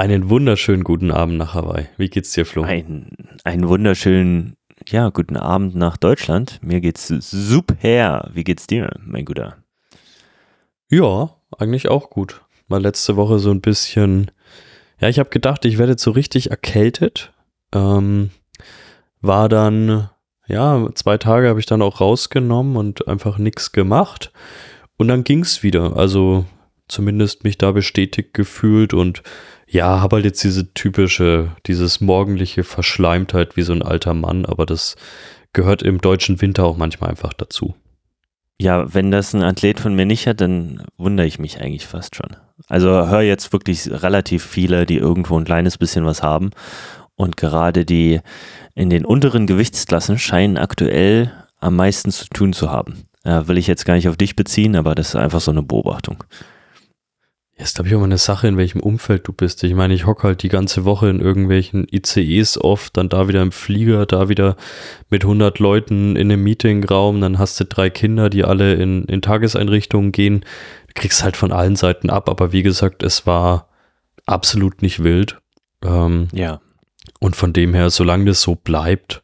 Einen wunderschönen guten Abend nach Hawaii. Wie geht's dir, Flo? Ein, einen wunderschönen, ja, guten Abend nach Deutschland. Mir geht's super. Wie geht's dir, mein Guter? Ja, eigentlich auch gut. Mal letzte Woche so ein bisschen, ja, ich habe gedacht, ich werde so richtig erkältet. Ähm, war dann, ja, zwei Tage habe ich dann auch rausgenommen und einfach nichts gemacht. Und dann ging's wieder. Also zumindest mich da bestätigt gefühlt und ja, habe halt jetzt diese typische, dieses morgendliche Verschleimtheit wie so ein alter Mann, aber das gehört im deutschen Winter auch manchmal einfach dazu. Ja, wenn das ein Athlet von mir nicht hat, dann wundere ich mich eigentlich fast schon. Also höre jetzt wirklich relativ viele, die irgendwo ein kleines bisschen was haben. Und gerade die in den unteren Gewichtsklassen scheinen aktuell am meisten zu tun zu haben. Ja, will ich jetzt gar nicht auf dich beziehen, aber das ist einfach so eine Beobachtung. Ist, glaube ich, auch mal eine Sache, in welchem Umfeld du bist. Ich meine, ich hocke halt die ganze Woche in irgendwelchen ICEs oft, dann da wieder im Flieger, da wieder mit 100 Leuten in einem Meetingraum, dann hast du drei Kinder, die alle in, in Tageseinrichtungen gehen. Du kriegst halt von allen Seiten ab, aber wie gesagt, es war absolut nicht wild. Ähm, ja. Und von dem her, solange das so bleibt,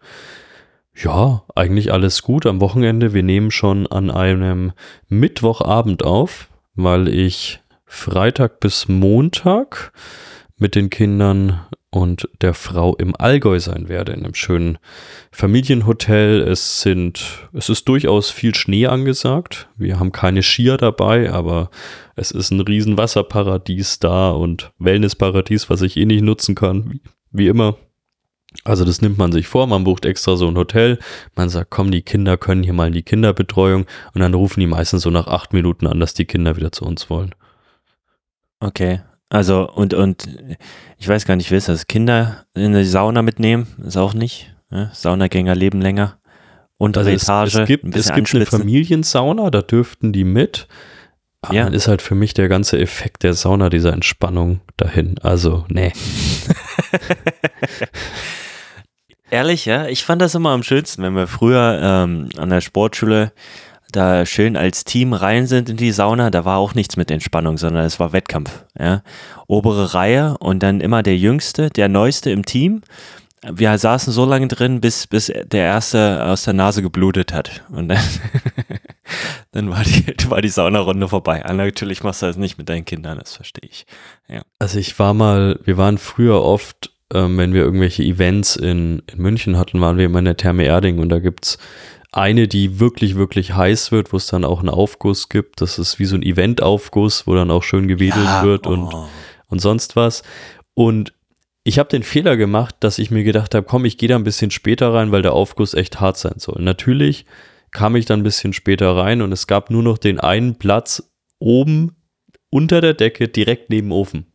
ja, eigentlich alles gut. Am Wochenende, wir nehmen schon an einem Mittwochabend auf, weil ich Freitag bis Montag mit den Kindern und der Frau im Allgäu sein werde, in einem schönen Familienhotel. Es sind, es ist durchaus viel Schnee angesagt. Wir haben keine Skier dabei, aber es ist ein riesen Wasserparadies da und Wellnessparadies, was ich eh nicht nutzen kann, wie, wie immer. Also das nimmt man sich vor, man bucht extra so ein Hotel, man sagt, komm, die Kinder können hier mal in die Kinderbetreuung und dann rufen die meistens so nach acht Minuten an, dass die Kinder wieder zu uns wollen. Okay. Also, und, und ich weiß gar nicht, wie ist das? Kinder in die Sauna mitnehmen? Ist auch nicht. Ja? Saunagänger leben länger. Untere also Etage. Es, es gibt, es gibt eine Familiensauna, da dürften die mit. Aber ja. dann ist halt für mich der ganze Effekt der Sauna, dieser Entspannung dahin. Also, nee. Ehrlich, ja? Ich fand das immer am schönsten, wenn wir früher ähm, an der Sportschule da schön als Team rein sind in die Sauna, da war auch nichts mit Entspannung, sondern es war Wettkampf. Ja? Obere Reihe und dann immer der Jüngste, der Neueste im Team. Wir saßen so lange drin, bis, bis der Erste aus der Nase geblutet hat. Und dann, dann war, die, war die Saunarunde vorbei. Aber natürlich machst du das nicht mit deinen Kindern, das verstehe ich. Ja. Also ich war mal, wir waren früher oft, ähm, wenn wir irgendwelche Events in, in München hatten, waren wir immer in der Therme Erding und da gibt es eine, die wirklich, wirklich heiß wird, wo es dann auch einen Aufguss gibt. Das ist wie so ein Event-Aufguss, wo dann auch schön gewedelt ja, wird und, oh. und sonst was. Und ich habe den Fehler gemacht, dass ich mir gedacht habe, komm, ich gehe da ein bisschen später rein, weil der Aufguss echt hart sein soll. Natürlich kam ich dann ein bisschen später rein und es gab nur noch den einen Platz oben unter der Decke direkt neben dem Ofen.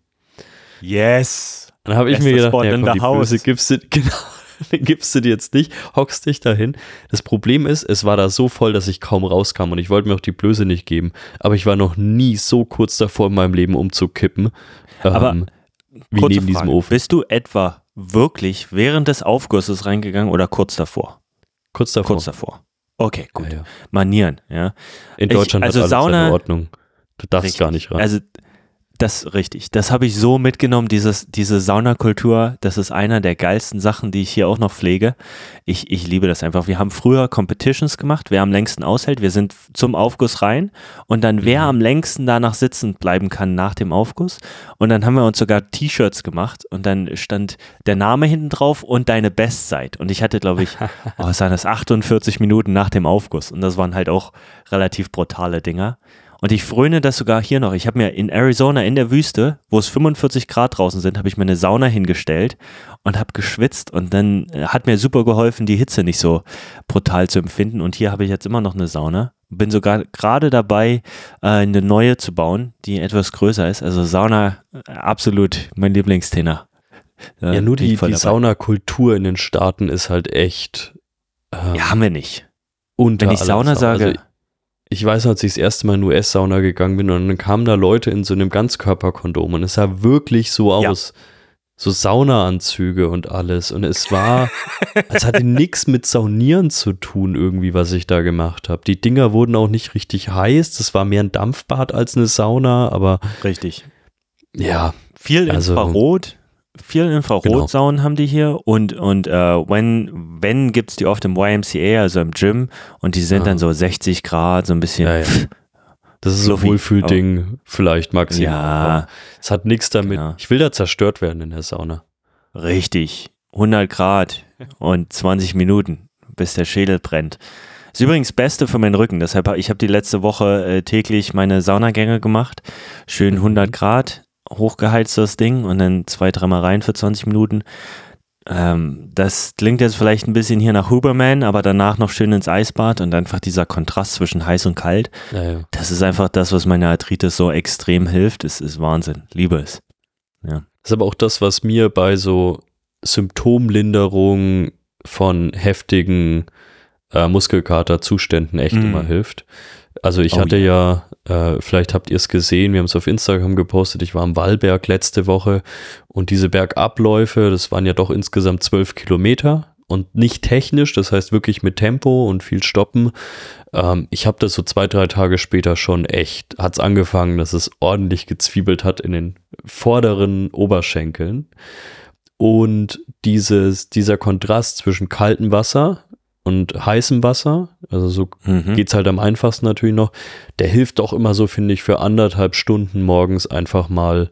Yes. Dann habe ich mir gedacht, ja, komm, die Böse gibst du, genau, den gibst du dir jetzt nicht, hockst dich dahin. Das Problem ist, es war da so voll, dass ich kaum rauskam und ich wollte mir auch die Blöße nicht geben. Aber ich war noch nie so kurz davor in meinem Leben umzukippen. Aber ähm, wie neben Frage. diesem Ofen. Bist du etwa wirklich während des Aufgusses reingegangen oder kurz davor? Kurz davor. Kurz davor. Okay, gut. Ja, ja. Manieren, ja. In Deutschland ich, also hat alles Sauna, Ordnung. Du darfst richtig. gar nicht rein. Also das richtig. Das habe ich so mitgenommen, dieses, diese Saunakultur. Das ist einer der geilsten Sachen, die ich hier auch noch pflege. Ich, ich liebe das einfach. Wir haben früher Competitions gemacht, wer am längsten aushält. Wir sind zum Aufguss rein und dann wer mhm. am längsten danach sitzen bleiben kann nach dem Aufguss. Und dann haben wir uns sogar T-Shirts gemacht und dann stand der Name hinten drauf und deine Bestzeit. Und ich hatte, glaube ich, oh, was waren das, 48 Minuten nach dem Aufguss. Und das waren halt auch relativ brutale Dinger. Und ich fröne das sogar hier noch. Ich habe mir in Arizona in der Wüste, wo es 45 Grad draußen sind, habe ich mir eine Sauna hingestellt und habe geschwitzt. Und dann äh, hat mir super geholfen, die Hitze nicht so brutal zu empfinden. Und hier habe ich jetzt immer noch eine Sauna. Bin sogar gerade dabei, äh, eine neue zu bauen, die etwas größer ist. Also Sauna, äh, absolut mein Lieblingsthema. Ja, nur die, die Saunakultur in den Staaten ist halt echt. Ähm, ja, haben wir nicht. Unter Wenn ich Sauna sage. Also ich weiß, als ich das erste Mal in US-Sauna gegangen bin und dann kamen da Leute in so einem Ganzkörperkondom und es sah wirklich so aus. Ja. So Saunaanzüge und alles. Und es war, es hatte nichts mit Saunieren zu tun, irgendwie, was ich da gemacht habe. Die Dinger wurden auch nicht richtig heiß. Das war mehr ein Dampfbad als eine Sauna, aber. Richtig. Ja, Viel Also- Infrarot, viel Infrarotsaunen haben die hier und, und äh, wenn, wenn gibt es die oft im YMCA, also im Gym und die sind Ah. dann so 60 Grad, so ein bisschen. Ja, ja. Das ist so ein Wohlfühlding, vielleicht maximal. Ja, Es hat nichts damit. Genau. Ich will da zerstört werden in der Sauna. richtig. 100 Grad und 20 Minuten, bis der Schädel brennt. Ist übrigens das Beste für meinen Rücken. Deshalb ich habe die letzte Woche äh, täglich meine Saunagänge gemacht. Schön 100 Grad, hochgeheizt das Ding und dann zwei, dreimal rein für 20 Minuten. Ähm, das klingt jetzt vielleicht ein bisschen hier nach Huberman, aber danach noch schön ins Eisbad und einfach dieser Kontrast zwischen heiß und kalt. Ja, ja. Das ist einfach das, was meiner Arthritis so extrem hilft. Es ist Wahnsinn. Liebe es. Das ist aber auch das, was mir bei so Symptomlinderung von heftigen äh, Muskelkaterzuständen echt Mm. immer hilft. Also ich Oh hatte ja, äh, vielleicht habt ihr es gesehen, wir haben es auf Instagram gepostet, ich war am Wallberg letzte Woche und diese Bergabläufe, das waren ja doch insgesamt zwölf Kilometer und nicht technisch, das heißt wirklich mit Tempo und viel Stoppen. Ähm, ich habe das so zwei, drei Tage später schon echt, hat es angefangen, dass es ordentlich gezwiebelt hat in den vorderen Oberschenkeln. Und dieses, dieser Kontrast zwischen kaltem Wasser und heißem Wasser, also so Mhm. geht's halt am einfachsten natürlich noch, der hilft auch immer so, finde ich, für anderthalb Stunden morgens einfach mal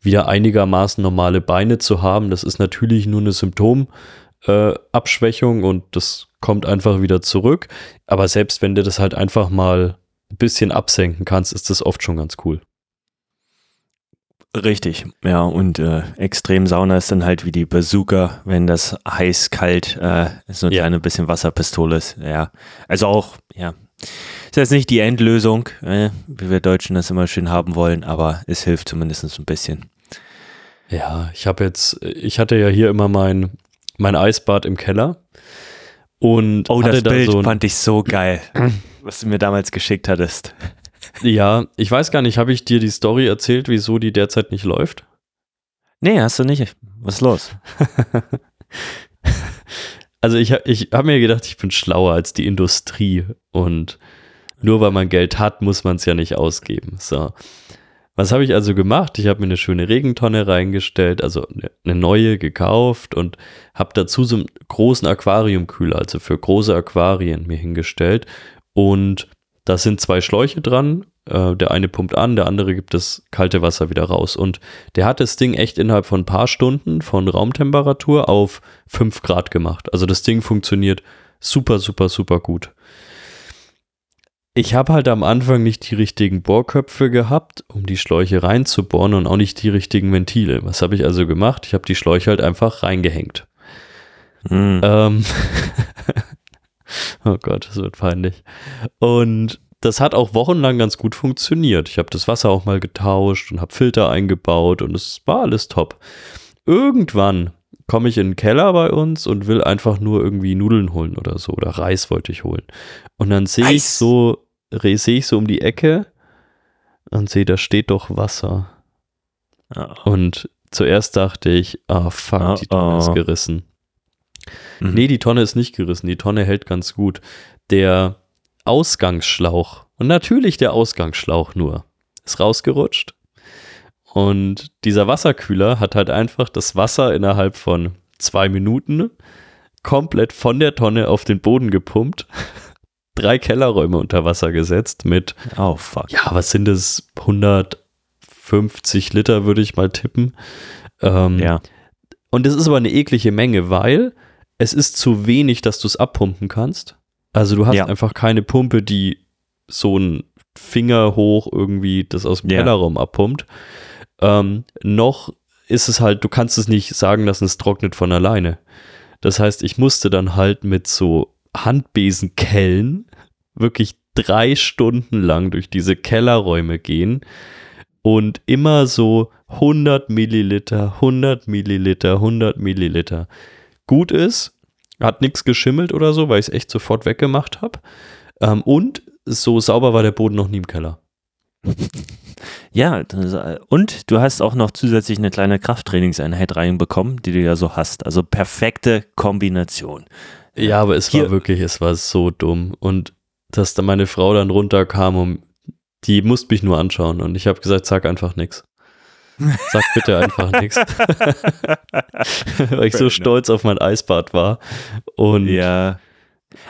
wieder einigermaßen normale Beine zu haben. Das ist natürlich nur eine Symptomabschwächung äh, und das kommt einfach wieder zurück. Aber selbst wenn du das halt einfach mal ein bisschen absenken kannst, ist das oft schon ganz cool. Richtig, ja, und äh, Extremsauna ist dann halt wie die Bazooka, wenn das heiß-kalt äh, so eine Ja. kleine bisschen Wasserpistole ist. Ja, also auch, ja, ist jetzt nicht die Endlösung, äh, wie wir Deutschen das immer schön haben wollen, aber es hilft zumindest ein bisschen. Ja, ich habe jetzt, ich hatte ja hier immer mein, mein Eisbad im Keller und Oh, das da Bild so ein, fand ich so geil, was du mir damals geschickt hattest. Ja, ich weiß gar nicht, habe ich dir die Story erzählt, wieso die derzeit nicht läuft? Nee, hast du nicht. Was ist los? Also ich, ich habe mir gedacht, ich bin schlauer als die Industrie und nur weil man Geld hat, muss man es ja nicht ausgeben. So. Was habe ich also gemacht? Ich habe mir eine schöne Regentonne reingestellt, also eine, eine neue gekauft und habe dazu so einen großen Aquariumkühler, also für große Aquarien mir hingestellt. Und da sind zwei Schläuche dran. Äh, der eine pumpt an, der andere gibt das kalte Wasser wieder raus. Und der hat das Ding echt innerhalb von ein paar Stunden von Raumtemperatur auf 5 Grad gemacht. Also das Ding funktioniert super, super, super gut. Ich habe halt am Anfang nicht die richtigen Bohrköpfe gehabt, um die Schläuche reinzubohren und auch nicht die richtigen Ventile. Was habe ich also gemacht? Ich habe die Schläuche halt einfach reingehängt. Hm. Ähm oh Gott, das wird peinlich. Und das hat auch wochenlang ganz gut funktioniert. Ich habe das Wasser auch mal getauscht und habe Filter eingebaut und es war alles top. Irgendwann komme ich in den Keller bei uns und will einfach nur irgendwie Nudeln holen oder so oder Reis wollte ich holen. Und dann sehe ich so, sehe ich so um die Ecke und sehe, da steht doch Wasser. Oh. Und zuerst dachte ich, ah fuck, die Tonne Oh, ist oh. gerissen. Mhm. Nee, die Tonne ist nicht gerissen. Die Tonne hält ganz gut. Der Ausgangsschlauch, und natürlich der Ausgangsschlauch nur, ist rausgerutscht. Und dieser Wasserkühler hat halt einfach das Wasser innerhalb von zwei Minuten komplett von der Tonne auf den Boden gepumpt, drei Kellerräume unter Wasser gesetzt mit, Oh, fuck. ja, was sind das? 150 Liter würde ich mal tippen. Ähm, Ja. und das ist aber eine eklige Menge, weil es ist zu wenig, dass du es abpumpen kannst. Also du hast Ja. einfach keine Pumpe, die so einen Finger hoch irgendwie das aus dem Ja. Kellerraum abpumpt. Ähm, noch ist es halt, du kannst es nicht sagen lassen, es trocknet von alleine. Das heißt, ich musste dann halt mit so Handbesenkellen wirklich drei Stunden lang durch diese Kellerräume gehen und immer so 100 Milliliter, 100 Milliliter, 100 Milliliter. Gut ist, hat nichts geschimmelt oder so, weil ich es echt sofort weggemacht habe. Ähm, und so sauber war der Boden noch nie im Keller. Ja, äh, und du hast auch noch zusätzlich eine kleine Krafttrainingseinheit reinbekommen, die du ja so hast. Also perfekte Kombination. Ja, aber es Hier- war wirklich, es war so dumm. Und dass da meine Frau dann runterkam und die musste mich nur anschauen und ich habe gesagt, sag einfach nichts. Sag bitte einfach nichts. Weil ich so stolz auf mein Eisbad war. Und ja.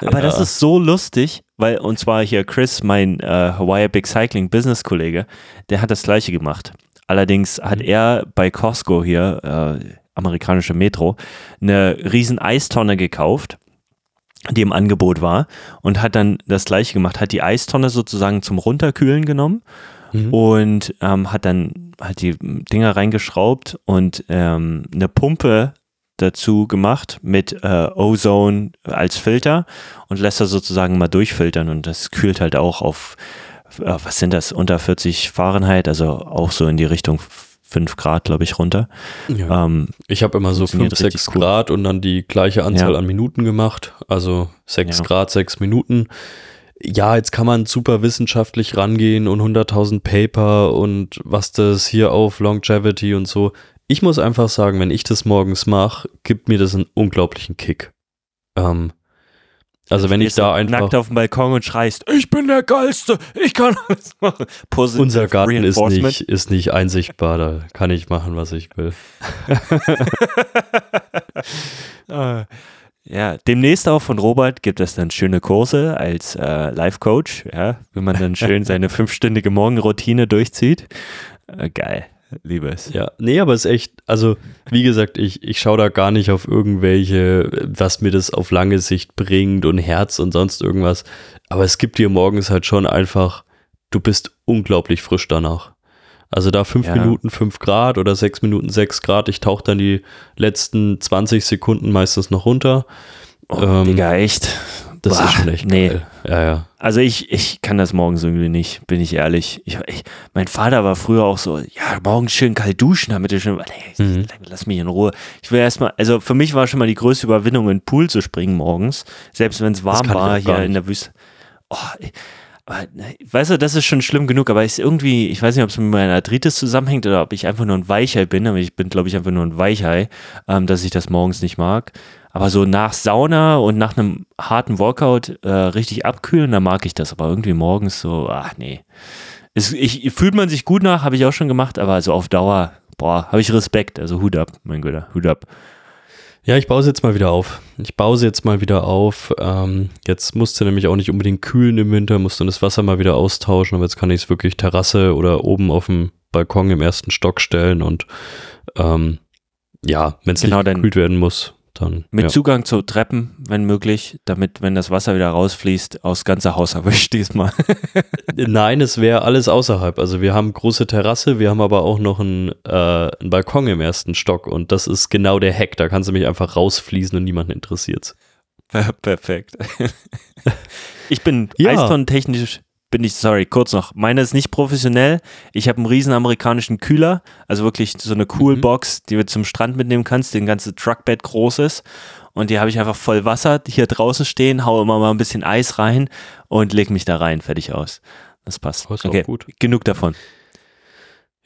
Aber ja. das ist so lustig, weil, und zwar hier Chris, mein äh, Hawaii Big Cycling Business Kollege, der hat das gleiche gemacht. Allerdings hat mhm. er bei Costco hier, äh, amerikanische Metro, eine riesen Eistonne gekauft die im Angebot war und hat dann das gleiche gemacht, hat die Eistonne sozusagen zum Runterkühlen genommen mhm. und ähm, hat dann halt die Dinger reingeschraubt und ähm, eine Pumpe dazu gemacht mit äh, Ozone als Filter und lässt das sozusagen mal durchfiltern und das kühlt halt auch auf, äh, was sind das, unter 40 Fahrenheit, also auch so in die Richtung 5 Grad, glaube ich, runter. Ja. Ähm, ich habe immer so 5, 6 cool. Grad und dann die gleiche Anzahl ja. an Minuten gemacht, also 6 ja. Grad, 6 Minuten ja, jetzt kann man super wissenschaftlich rangehen und 100.000 Paper und was das hier auf Longevity und so. Ich muss einfach sagen, wenn ich das morgens mache, gibt mir das einen unglaublichen Kick. Ähm, also wenn ich da einfach nackt auf dem Balkon und schreist, ich bin der Geilste, ich kann alles machen. Positive Unser Garten ist nicht, ist nicht einsichtbar, da kann ich machen, was ich will. ah. Ja, demnächst auch von Robert gibt es dann schöne Kurse als äh, Life-Coach, ja, wenn man dann schön seine fünfstündige Morgenroutine durchzieht. Äh, geil, liebe es. Ja, nee, aber es ist echt, also wie gesagt, ich, ich schaue da gar nicht auf irgendwelche, was mir das auf lange Sicht bringt und Herz und sonst irgendwas. Aber es gibt dir morgens halt schon einfach, du bist unglaublich frisch danach. Also da fünf ja. Minuten fünf Grad oder sechs Minuten sechs Grad. Ich tauche dann die letzten 20 Sekunden meistens noch runter. Oh, ähm, Digga, echt? Das Boah, ist schon echt nee. geil. Ja, ja. Also ich, ich kann das morgens irgendwie nicht, bin ich ehrlich. Ich, ich, mein Vater war früher auch so, ja, morgens schön kalt duschen, damit du schon, mhm. lass mich in Ruhe. Ich will erstmal, also für mich war schon mal die größte Überwindung, in den Pool zu springen morgens, selbst wenn es warm war hier in der Wüste. Oh, ich, weißt du, das ist schon schlimm genug, aber ist irgendwie, ich weiß nicht, ob es mit meiner Arthritis zusammenhängt oder ob ich einfach nur ein Weichei bin, aber ich bin, glaube ich, einfach nur ein Weichei, ähm, dass ich das morgens nicht mag. Aber so nach Sauna und nach einem harten Workout äh, richtig abkühlen, da mag ich das. Aber irgendwie morgens so, ach nee. Es, ich, fühlt man sich gut nach, habe ich auch schon gemacht, aber so auf Dauer, boah, habe ich Respekt. Also Hut ab, mein Guter, Hut ab. Ja, ich baue sie jetzt mal wieder auf. Ich baue sie jetzt mal wieder auf. Ähm, jetzt musste nämlich auch nicht unbedingt kühlen im Winter, musste das Wasser mal wieder austauschen, aber jetzt kann ich es wirklich Terrasse oder oben auf dem Balkon im ersten Stock stellen und ähm, ja, wenn es genau, nicht gekühlt werden muss, dann. Mit ja. Zugang zu Treppen, wenn möglich, damit, wenn das Wasser wieder rausfließt, aus ganzer Haus erwischt diesmal. Nein, es wäre alles außerhalb. Also wir haben große Terrasse, wir haben aber auch noch einen, äh, einen Balkon im ersten Stock und das ist genau der Heck. Da kannst du mich einfach rausfließen und niemanden interessiert. Perfekt. Ich bin ja. eistonnentechnisch bin ich, sorry, kurz noch. Meine ist nicht professionell. Ich habe einen riesen amerikanischen Kühler, also wirklich so eine Coolbox, mhm. die du zum Strand mitnehmen kannst, den ganze Truckbed groß ist. Und die habe ich einfach voll Wasser hier draußen stehen, haue immer mal ein bisschen Eis rein und leg mich da rein, fertig aus. Das passt. Das okay, gut. genug davon.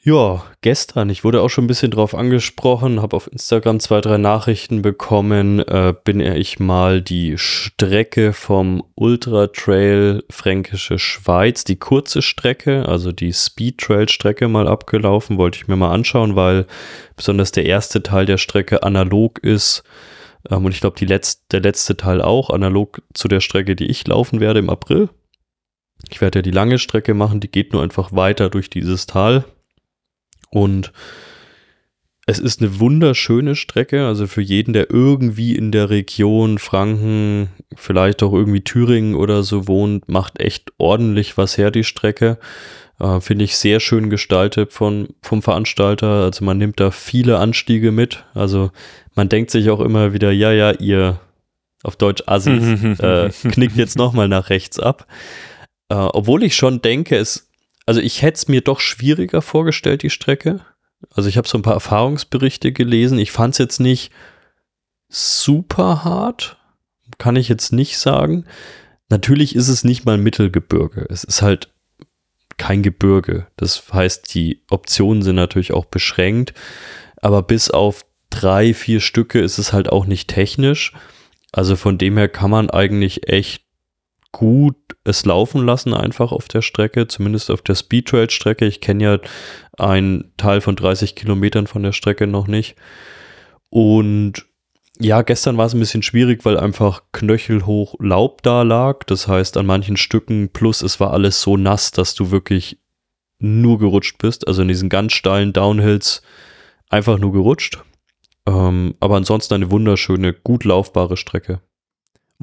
Ja, gestern. Ich wurde auch schon ein bisschen drauf angesprochen, habe auf Instagram zwei, drei Nachrichten bekommen. Äh, bin ich mal die Strecke vom Ultra Trail Fränkische Schweiz, die kurze Strecke, also die Speed Trail Strecke mal abgelaufen. Wollte ich mir mal anschauen, weil besonders der erste Teil der Strecke analog ist. Ähm, und ich glaube, Letz der letzte Teil auch analog zu der Strecke, die ich laufen werde im April. Ich werde ja die lange Strecke machen, die geht nur einfach weiter durch dieses Tal und es ist eine wunderschöne Strecke, also für jeden, der irgendwie in der Region Franken, vielleicht auch irgendwie Thüringen oder so wohnt, macht echt ordentlich was her, die Strecke. Äh, Finde ich sehr schön gestaltet von, vom Veranstalter. Also man nimmt da viele Anstiege mit. Also man denkt sich auch immer wieder, ja, ja, ihr auf Deutsch Assis, äh, knickt jetzt nochmal nach rechts ab. Äh, obwohl ich schon denke, es also ich hätte es mir doch schwieriger vorgestellt, die Strecke. Also ich habe so ein paar Erfahrungsberichte gelesen. Ich fand es jetzt nicht super hart, kann ich jetzt nicht sagen. Natürlich ist es nicht mal Mittelgebirge. Es ist halt kein Gebirge. Das heißt, die Optionen sind natürlich auch beschränkt. Aber bis auf drei, vier Stücke ist es halt auch nicht technisch. Also von dem her kann man eigentlich echt gut es laufen lassen, einfach auf der Strecke, zumindest auf der Speedtrail-Strecke. Ich kenne ja einen Teil von 30 Kilometern von der Strecke noch nicht. Und ja, gestern war es ein bisschen schwierig, weil einfach knöchelhoch Laub da lag. Das heißt, an manchen Stücken plus es war alles so nass, dass du wirklich nur gerutscht bist. Also in diesen ganz steilen Downhills einfach nur gerutscht. Ähm, aber ansonsten eine wunderschöne, gut laufbare Strecke.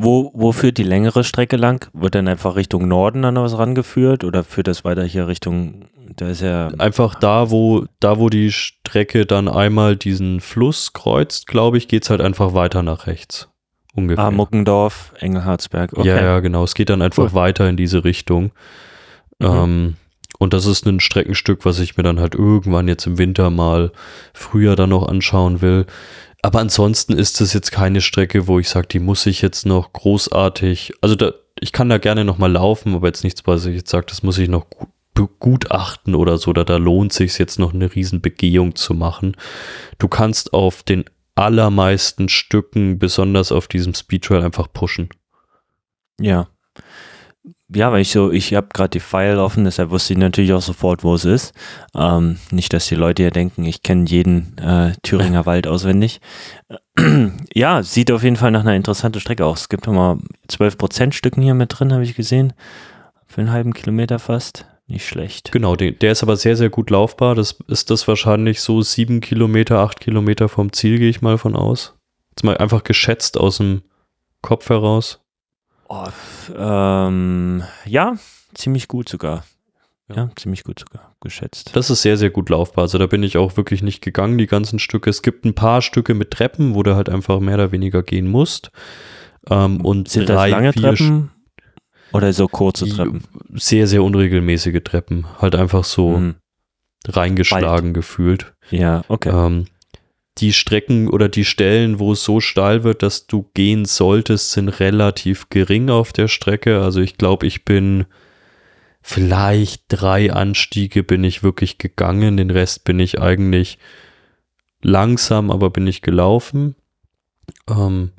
Wo, wo führt die längere Strecke lang? Wird dann einfach Richtung Norden dann was rangeführt oder führt das weiter hier Richtung, da ist ja. Einfach da, wo, da, wo die Strecke dann einmal diesen Fluss kreuzt, glaube ich, geht es halt einfach weiter nach rechts. Ungefähr. Ah, Muckendorf, Engelhardsberg. Okay. Ja, ja, genau. Es geht dann einfach cool. weiter in diese Richtung. Mhm. Ähm, und das ist ein Streckenstück, was ich mir dann halt irgendwann jetzt im Winter mal früher dann noch anschauen will. Aber ansonsten ist es jetzt keine Strecke, wo ich sage, die muss ich jetzt noch großartig, also da, ich kann da gerne noch mal laufen, aber jetzt nichts, was ich jetzt sage, das muss ich noch begutachten oder so, da, da lohnt sich jetzt noch eine Riesenbegehung zu machen. Du kannst auf den allermeisten Stücken, besonders auf diesem Speedtrail, einfach pushen. Ja, ja, weil ich so, ich habe gerade die File offen, deshalb wusste ich natürlich auch sofort, wo es ist. Ähm, nicht, dass die Leute ja denken, ich kenne jeden äh, Thüringer Wald auswendig. ja, sieht auf jeden Fall nach einer interessanten Strecke aus. Es gibt nochmal 12% Stücken hier mit drin, habe ich gesehen. Für einen halben Kilometer fast. Nicht schlecht. Genau, der, ist aber sehr, sehr gut laufbar. Das ist das wahrscheinlich so sieben Kilometer, acht Kilometer vom Ziel, gehe ich mal von aus. Jetzt mal einfach geschätzt aus dem Kopf heraus. Oh, ähm, ja, ziemlich gut sogar. Ja, ziemlich gut sogar geschätzt. Das ist sehr, sehr gut laufbar. Also da bin ich auch wirklich nicht gegangen, die ganzen Stücke. Es gibt ein paar Stücke mit Treppen, wo du halt einfach mehr oder weniger gehen musst. Ähm, und Sind drei, das lange Treppen? Oder so kurze Treppen? Sehr, sehr unregelmäßige Treppen. Halt einfach so hm. reingeschlagen Bald. gefühlt. Ja, okay. Ähm, die Strecken oder die Stellen, wo es so steil wird, dass du gehen solltest, sind relativ gering auf der Strecke. Also ich glaube, ich bin vielleicht drei Anstiege bin ich wirklich gegangen. Den Rest bin ich eigentlich langsam, aber bin ich gelaufen. Ähm,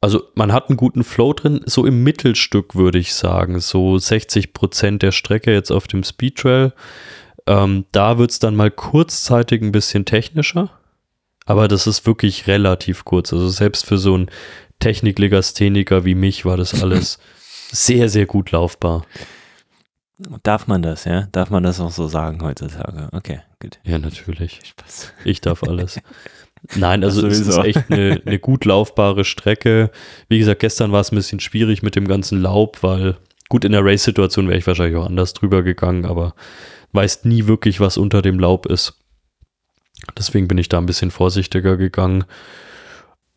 also man hat einen guten Flow drin, so im Mittelstück würde ich sagen, so 60 Prozent der Strecke jetzt auf dem Speedtrail. Ähm, da wird es dann mal kurzzeitig ein bisschen technischer aber das ist wirklich relativ kurz. Also selbst für so einen Techniklegastheniker wie mich war das alles sehr, sehr gut laufbar. Darf man das, ja? Darf man das auch so sagen heutzutage? Okay, gut. Ja, natürlich. Spaß. Ich darf alles. Nein, also es ist echt eine, eine gut laufbare Strecke. Wie gesagt, gestern war es ein bisschen schwierig mit dem ganzen Laub, weil gut in der Race-Situation wäre ich wahrscheinlich auch anders drüber gegangen, aber weißt nie wirklich, was unter dem Laub ist. Deswegen bin ich da ein bisschen vorsichtiger gegangen.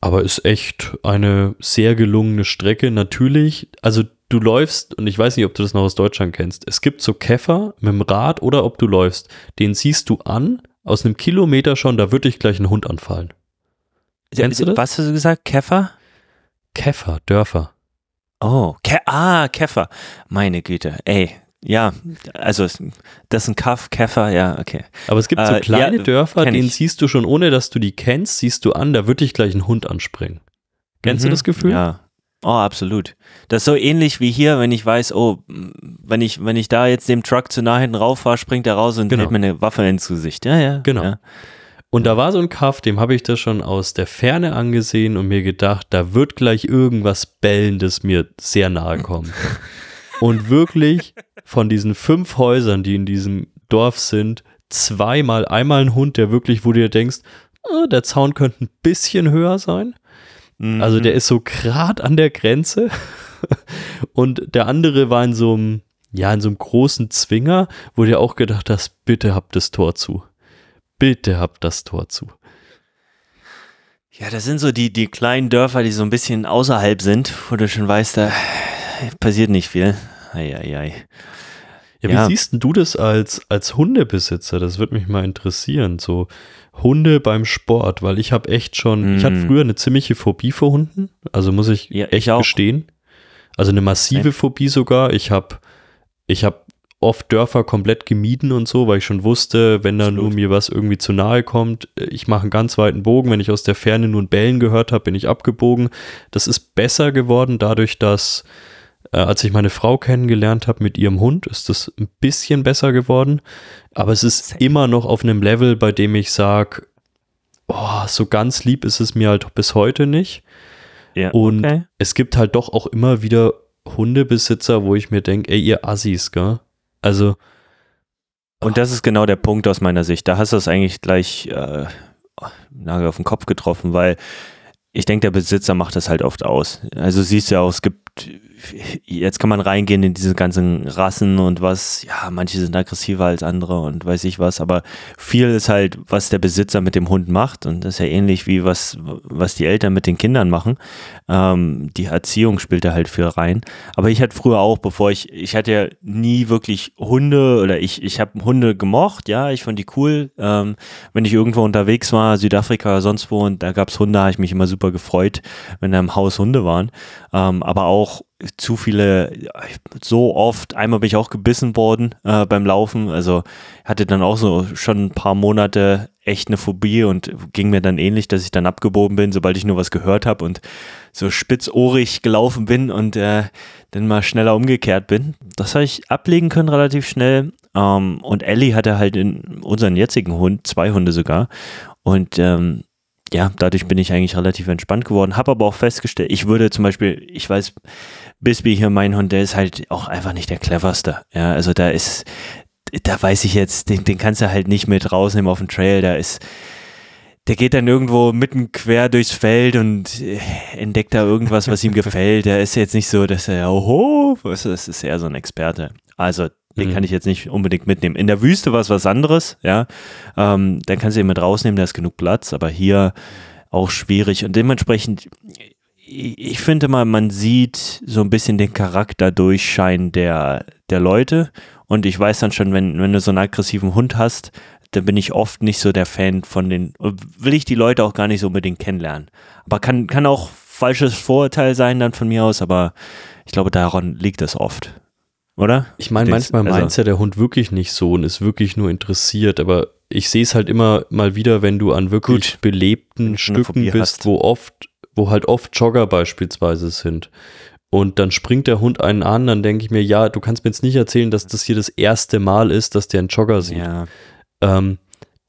Aber ist echt eine sehr gelungene Strecke. Natürlich, also du läufst, und ich weiß nicht, ob du das noch aus Deutschland kennst. Es gibt so Käfer mit dem Rad oder ob du läufst. Den siehst du an, aus einem Kilometer schon, da wird dich gleich ein Hund anfallen. Kennst du das? Was hast du gesagt? Käfer? Käfer, Dörfer. Oh, Ke ah, Käfer. Meine Güte. Ey, ja, also das ist ein Kaff, Käfer, ja, okay. Aber es gibt so äh, kleine ja, Dörfer, denen ich. siehst du schon, ohne dass du die kennst, siehst du an, da wird dich gleich ein Hund anspringen. Kennst mhm, du das Gefühl? Ja. Oh, absolut. Das ist so ähnlich wie hier, wenn ich weiß, oh, wenn ich, wenn ich da jetzt dem Truck zu nah hinten rauf fahre, springt er raus und genau. hält mir eine Waffe ins Gesicht. Ja, ja. Genau. Ja. Und da war so ein Kaff, dem habe ich das schon aus der Ferne angesehen und mir gedacht, da wird gleich irgendwas Bellendes mir sehr nahe kommen. und wirklich von diesen fünf Häusern, die in diesem Dorf sind, zweimal, einmal ein Hund, der wirklich, wo du dir denkst, oh, der Zaun könnte ein bisschen höher sein. Mhm. Also der ist so gerade an der Grenze. Und der andere war in so einem, ja, in so einem großen Zwinger, wo du auch gedacht hast, bitte habt das Tor zu. Bitte habt das Tor zu. Ja, das sind so die, die kleinen Dörfer, die so ein bisschen außerhalb sind, wo du schon weißt, da passiert nicht viel. Eieiei. Ja, wie ja. siehst du das als, als Hundebesitzer? Das würde mich mal interessieren. So Hunde beim Sport, weil ich habe echt schon, mm. ich hatte mhm. früher eine ziemliche Phobie vor Hunden, also muss ich ja, echt ich gestehen. Also eine massive okay. Phobie sogar. Ich habe ich hab oft Dörfer komplett gemieden und so, weil ich schon wusste, wenn da nur mir was irgendwie zu nahe kommt, ich mache einen ganz weiten Bogen. Wenn ich aus der Ferne nur ein Bellen gehört habe, bin ich abgebogen. Das ist besser geworden dadurch, dass Äh, als ich meine Frau kennengelernt habe mit ihrem Hund, ist das ein bisschen besser geworden. Aber es ist Safe. immer noch auf einem Level, bei dem ich sage, oh, so ganz lieb ist es mir halt bis heute nicht. Ja, und okay. es gibt halt doch auch immer wieder Hundebesitzer, wo ich mir denke, ey, ihr Assis, gell? Also. Und das ist genau der Punkt aus meiner Sicht. Da hast du es eigentlich gleich äh, Nagel auf den Kopf getroffen, weil ich denke, der Besitzer macht das halt oft aus. Also siehst du ja auch, es gibt jetzt kann man reingehen in diese ganzen Rassen und was, ja, manche sind aggressiver als andere und weiß ich was, aber viel ist halt, was der Besitzer mit dem Hund macht und das ist ja ähnlich wie was, was die Eltern mit den Kindern machen. Ähm, die Erziehung spielt da halt viel rein. Aber ich hatte früher auch, bevor ich, ich hatte ja nie wirklich Hunde oder ich, ich habe Hunde gemocht, ja, ich fand die cool. Ähm, wenn ich irgendwo unterwegs war, Südafrika oder sonst wo und da gab es Hunde, habe ich mich immer super gefreut, wenn da im Haus Hunde waren. Ähm, aber auch zu viele, so oft, einmal bin ich auch gebissen worden äh, beim Laufen, also hatte dann auch so schon ein paar Monate echt eine Phobie und ging mir dann ähnlich, dass ich dann abgebogen bin, sobald ich nur was gehört habe und so spitzohrig gelaufen bin und äh, dann mal schneller umgekehrt bin. Das habe ich ablegen können relativ schnell ähm, und Ellie hatte halt in unseren jetzigen Hund, zwei Hunde sogar und ähm, ja, dadurch bin ich eigentlich relativ entspannt geworden. Habe aber auch festgestellt, ich würde zum Beispiel, ich weiß, Bisbee hier, mein Hund, der ist halt auch einfach nicht der cleverste. Ja, also da ist, da weiß ich jetzt, den, den kannst du halt nicht mit rausnehmen auf dem Trail. Da ist, der geht dann irgendwo mitten quer durchs Feld und äh, entdeckt da irgendwas, was ihm gefällt. Der ist jetzt nicht so, dass er, oho, weißt du, das ist eher so ein Experte. Also den mhm. kann ich jetzt nicht unbedingt mitnehmen. In der Wüste war es was anderes, ja. Ähm, dann kannst du ihn mit rausnehmen, da ist genug Platz, aber hier auch schwierig. Und dementsprechend, ich finde mal, man sieht so ein bisschen den Charakter durchscheinen der, der Leute. Und ich weiß dann schon, wenn, wenn du so einen aggressiven Hund hast, dann bin ich oft nicht so der Fan von den, will ich die Leute auch gar nicht so unbedingt kennenlernen. Aber kann, kann auch falsches Vorurteil sein dann von mir aus, aber ich glaube, daran liegt es oft. Oder? Ich meine, manchmal also, meint ja der Hund wirklich nicht so und ist wirklich nur interessiert, aber ich sehe es halt immer mal wieder, wenn du an wirklich gut, belebten Stücken bist, hast. wo oft wo halt oft Jogger beispielsweise sind. Und dann springt der Hund einen an, dann denke ich mir, ja, du kannst mir jetzt nicht erzählen, dass das hier das erste Mal ist, dass der einen Jogger sieht. Ja. Ähm,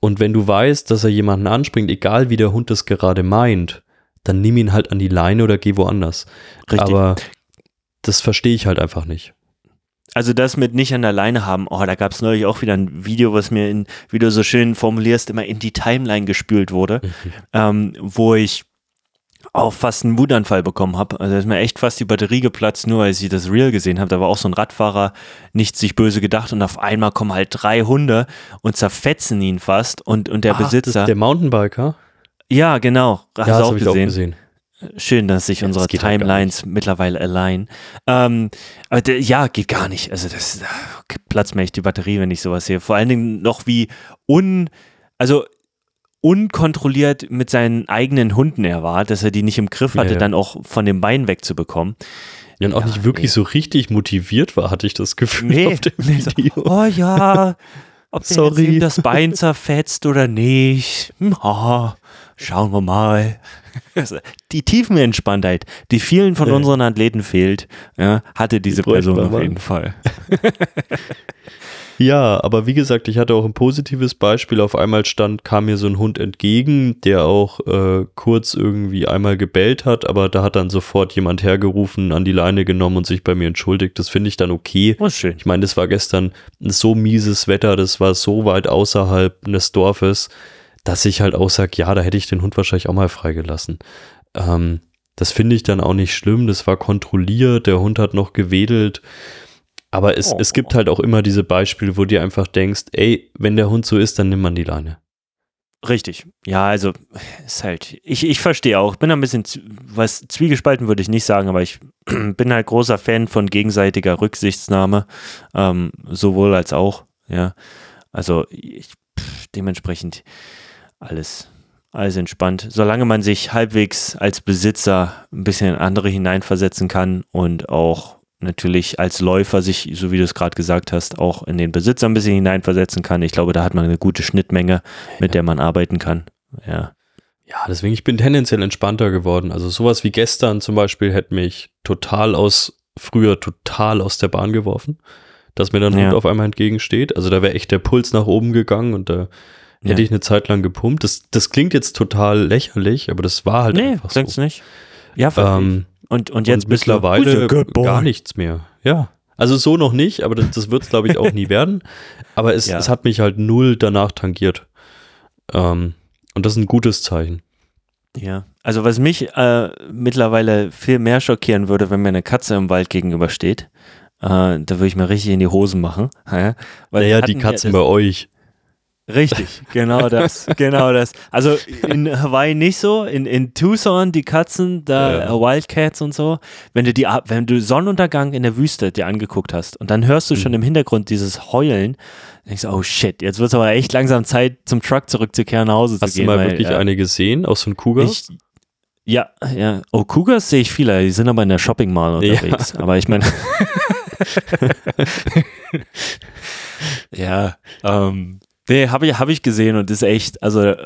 und wenn du weißt, dass er jemanden anspringt, egal wie der Hund das gerade meint, dann nimm ihn halt an die Leine oder geh woanders. Richtig. Aber das verstehe ich halt einfach nicht. Also das mit nicht an der Leine haben, oh, da gab es neulich auch wieder ein Video, was mir, in, wie du so schön formulierst, immer in die Timeline gespült wurde, mhm. ähm, wo ich auch fast einen Wutanfall bekommen habe. Also ist mir echt fast die Batterie geplatzt, nur weil ich das Real gesehen habe. Da war auch so ein Radfahrer, nicht sich böse gedacht und auf einmal kommen halt drei Hunde und zerfetzen ihn fast und, und der Ach, Besitzer. der Mountainbiker? Ja, genau. Hast ja, du auch, gesehen? auch gesehen. Schön, dass sich ja, unsere das halt Timelines mittlerweile alignen. Ähm, aber der, ja, geht gar nicht. Also das platzt mir echt die Batterie, wenn ich sowas sehe. Vor allen Dingen noch wie un, also unkontrolliert mit seinen eigenen Hunden er war, dass er die nicht im Griff hatte, ja, ja. dann auch von dem Bein wegzubekommen. Ja, und auch ja, nicht wirklich nee. so richtig motiviert war, hatte ich das Gefühl nee. auf dem Video. Oh ja, ob Sorry. das Bein zerfetzt oder nicht. Oh, schauen wir mal. Die Tiefenentspanntheit, die vielen von unseren Athleten fehlt, hatte diese Person auf jeden Fall. Ja, aber wie gesagt, ich hatte auch ein positives Beispiel. Auf einmal stand, kam mir so ein Hund entgegen, der auch äh, kurz irgendwie einmal gebellt hat, aber da hat dann sofort jemand hergerufen, an die Leine genommen und sich bei mir entschuldigt. Das finde ich dann okay. Oh, schön. Ich meine, das war gestern so mieses Wetter, das war so weit außerhalb des Dorfes, dass ich halt auch sage, ja, da hätte ich den Hund wahrscheinlich auch mal freigelassen. Ähm, das finde ich dann auch nicht schlimm. Das war kontrolliert, der Hund hat noch gewedelt. Aber es, oh. es gibt halt auch immer diese Beispiele, wo du dir einfach denkst, ey, wenn der Hund so ist, dann nimmt man die Leine. Richtig. Ja, also ist halt, ich, ich verstehe auch, bin ein bisschen, was zwiegespalten würde ich nicht sagen, aber ich bin halt großer Fan von gegenseitiger Rücksichtsnahme, ähm, sowohl als auch, ja. Also ich, dementsprechend alles, alles entspannt. Solange man sich halbwegs als Besitzer ein bisschen in andere hineinversetzen kann und auch natürlich als Läufer sich, so wie du es gerade gesagt hast, auch in den Besitzer ein bisschen hineinversetzen kann. Ich glaube, da hat man eine gute Schnittmenge, mit der man arbeiten kann. Ja. Ja, deswegen, ich bin tendenziell entspannter geworden. Also sowas wie gestern zum Beispiel hätte mich total aus früher total aus der Bahn geworfen, dass mir dann Ja. Hund auf einmal entgegensteht. Also da wäre echt der Puls nach oben gegangen und da hätte Ja. ich eine Zeit lang gepumpt. Das, das klingt jetzt total lächerlich, aber das war halt Nee, einfach so. nicht. Ja. Ähm, und, und jetzt und mittlerweile gar nichts mehr. Ja. Also so noch nicht, aber das, das wird es, glaube ich, auch nie werden. Aber es, Ja. es hat mich halt null danach tangiert. Ähm, und das ist ein gutes Zeichen. Ja, also was mich äh, mittlerweile viel mehr schockieren würde, wenn mir eine Katze im Wald gegenübersteht, äh, da würde ich mir richtig in die Hosen machen. Ja, weil Naja, die Katzen das- bei euch. Richtig, genau das, genau das. Also in Hawaii nicht so, in, in Tucson die Katzen, da Ja. äh, Wildcats und so. Wenn du die, ab- wenn du Sonnenuntergang in der Wüste dir angeguckt hast und dann hörst du schon Mhm. im Hintergrund dieses Heulen, denkst du, oh shit, jetzt wird es aber echt langsam Zeit, zum Truck zurückzukehren, nach Hause Hast zu du gehen. mal weil, wirklich äh, eine gesehen, auch so ein Cougar? ich, ja, ja. Oh, Cougars sehe ich viele, die sind aber in der Shopping Mall Ja. unterwegs. Aber ich meine. ja, ähm. Nee, habe ich, hab ich gesehen und ist echt, also äh,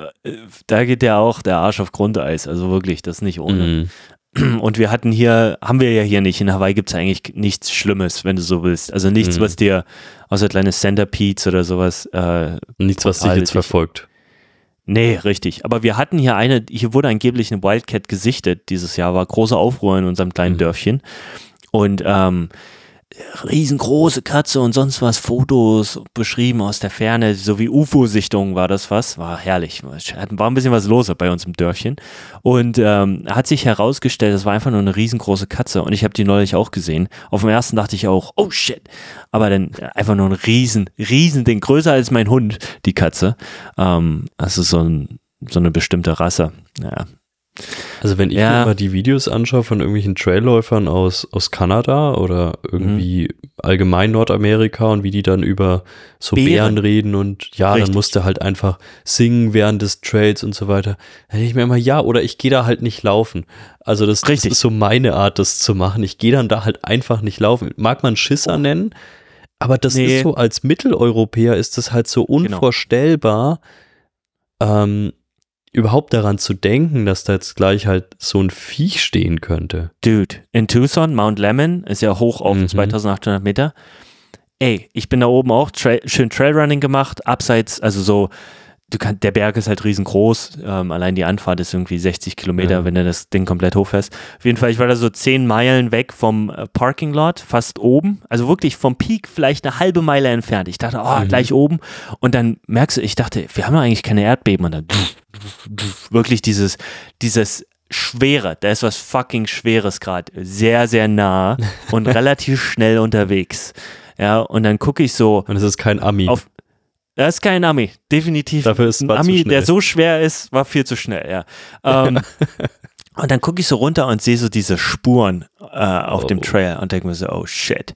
da geht ja auch der Arsch auf Grundeis. Also wirklich, das ist nicht ohne. Mhm. Und wir hatten hier, haben wir ja hier nicht. In Hawaii gibt es eigentlich nichts Schlimmes, wenn du so willst. Also nichts, Mhm. was dir außer kleine Centipedes oder sowas äh, Nichts, was dich jetzt dich- verfolgt. Nee, richtig. Aber wir hatten hier eine, hier wurde angeblich eine Wildcat gesichtet dieses Jahr, war großer Aufruhr in unserem kleinen Mhm. Dörfchen. Und ähm, riesengroße Katze und sonst was, Fotos beschrieben aus der Ferne, so wie UFO-Sichtungen war das was, war herrlich. War ein bisschen was los bei uns im Dörfchen. Und ähm, hat sich herausgestellt, das war einfach nur eine riesengroße Katze und ich habe die neulich auch gesehen. Auf dem ersten dachte ich auch, oh shit. Aber dann einfach nur ein riesen, riesen Ding, größer als mein Hund, die Katze. Ähm, also so, ein, so eine bestimmte Rasse. Ja. Also wenn ich Ja. mir mal die Videos anschaue von irgendwelchen Trailläufern aus, aus Kanada oder irgendwie Mhm. allgemein Nordamerika und wie die dann über so Bären. Bären, reden und ja, Richtig. dann musste halt einfach singen während des Trails und so weiter. Da denke ich mir immer, ja, oder ich gehe da halt nicht laufen. Also das, das ist so meine Art, das zu machen. Ich gehe dann da halt einfach nicht laufen. Mag man Schisser nennen, aber das Nee. Genau. ist so, als Mitteleuropäer ist das halt so unvorstellbar, ähm, überhaupt daran zu denken, dass da jetzt gleich halt so ein Viech stehen könnte. Dude, in Tucson, Mount Lemmon ist ja hoch auf Mhm. 2800 Meter. Ey, ich bin da oben auch tra schön Trailrunning gemacht, abseits, also so, du kannst, der Berg ist halt riesengroß, ähm, allein die Anfahrt ist irgendwie 60 Kilometer, Ja. wenn du das Ding komplett hochfährst. Auf jeden Fall, ich war da so 10 Meilen weg vom äh, Parking Lot, fast oben, also wirklich vom Peak vielleicht eine halbe Meile entfernt. Ich dachte, oh, Mhm. gleich oben. Und dann merkst du, ich dachte, wir haben doch eigentlich keine Erdbeben. Und dann wirklich dieses, dieses Schwere, da ist was fucking Schweres gerade, sehr, sehr nah und relativ schnell unterwegs. Ja, und dann gucke ich so, Und es ist kein Ami. Auf- das ist kein Ami, definitiv. Dafür ist ein Ami, der so schwer ist, war viel zu schnell, ja. Ähm, und dann gucke ich so runter und sehe so diese Spuren äh, auf dem Oh. Trail und denke mir so, oh shit.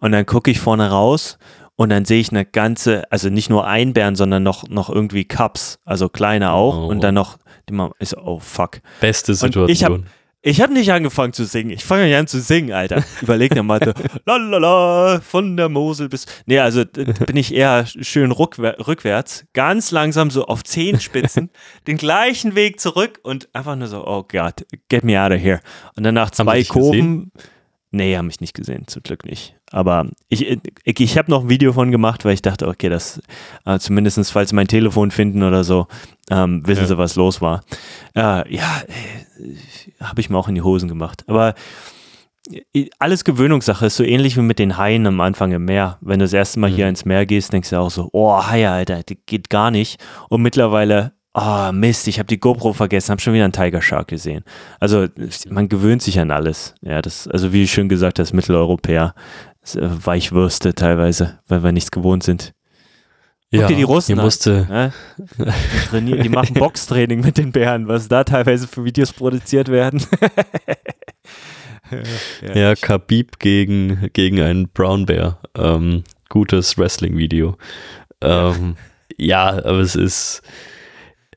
Und dann gucke ich vorne raus und dann sehe ich eine ganze, also nicht nur Einbären, sondern noch, noch irgendwie Cups, also kleine auch. Oh. Und dann noch, die Mama ist so, oh fuck. Beste Und Situation. ich hab- Ich habe nicht angefangen zu singen. Ich fange nicht an zu singen, Alter. Überleg dir mal, so, lalala, von der Mosel bis. Nee, also bin ich eher schön rückwär rückwärts, ganz langsam so auf Zehenspitzen, den gleichen Weg zurück und einfach nur so, oh Gott, get me out of here. Und dann nach Haben sie zwei Kurven. Nee, haben mich nicht gesehen, zum Glück nicht. Aber ich, ich, ich habe noch ein Video von gemacht, weil ich dachte, okay, das äh, zumindest falls sie mein Telefon finden oder so, ähm, wissen Ja. sie, was los war. Äh, ja, äh, habe ich mir auch in die Hosen gemacht. Aber äh, alles Gewöhnungssache ist so ähnlich wie mit den Haien am Anfang im Meer. Wenn du das erste Mal hier Mhm. ins Meer gehst, denkst du auch so, oh, Haie, Alter, das geht gar nicht. Und mittlerweile, ah, Mist, ich habe die GoPro vergessen, habe schon wieder einen Tiger Shark gesehen. Also man gewöhnt sich an alles. Ja, das, also wie schön gesagt, das Mitteleuropäer, das, äh, Weichwürste teilweise, weil wir nichts gewohnt sind. Guck dir die Russen an. musste, Ja? Die, trainieren, die machen Boxtraining mit den Bären, was da teilweise für Videos produziert werden. ja, Khabib gegen, gegen einen Brown Bear. Ähm, gutes Wrestling-Video. Ähm, ja, aber es ist.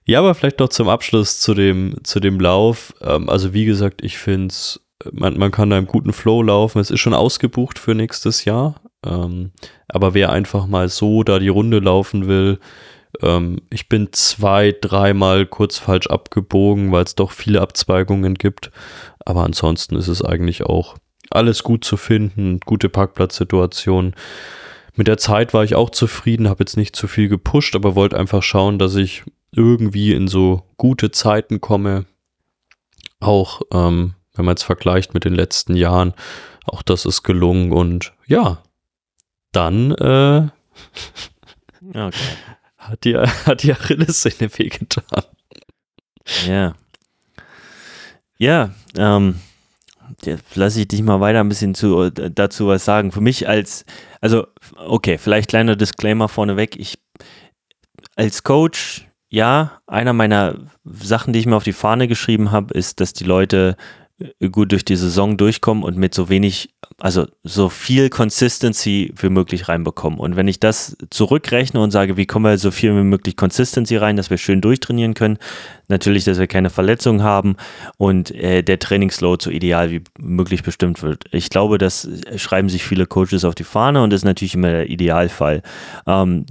Ja, aber vielleicht noch zum Abschluss zu dem, zu dem Lauf. Ähm, also, wie gesagt, ich finde es, man, man kann da im guten Flow laufen. Es ist schon ausgebucht für nächstes Jahr. Ähm, aber wer einfach mal so da die Runde laufen will, ähm, ich bin zwei, dreimal kurz falsch abgebogen, weil es doch viele Abzweigungen gibt. Aber ansonsten ist es eigentlich auch alles gut zu finden, gute Parkplatzsituation. Mit der Zeit war ich auch zufrieden, habe jetzt nicht zu viel gepusht, aber wollte einfach schauen, dass ich irgendwie in so gute Zeiten komme. Auch ähm, wenn man jetzt vergleicht mit den letzten Jahren, auch das ist gelungen und ja, dann äh, okay. hat, die, hat die Achillessehne wehgetan. Ja. Ja, ähm, lasse ich dich mal weiter ein bisschen zu, dazu was sagen. Für mich als, also, okay, vielleicht kleiner Disclaimer vorneweg. Ich, als Coach, ja, einer meiner Sachen, die ich mir auf die Fahne geschrieben habe, ist, dass die Leute äh, gut durch die Saison durchkommen und mit so wenig, also so viel Consistency wie möglich reinbekommen. Und wenn ich das zurückrechne und sage, wie kommen wir so viel wie möglich Consistency rein, dass wir schön durchtrainieren können, natürlich, dass wir keine Verletzungen haben und äh, der Trainingsload so ideal wie möglich bestimmt wird. Ich glaube, das schreiben sich viele Coaches auf die Fahne und das ist natürlich immer der Idealfall. Ähm,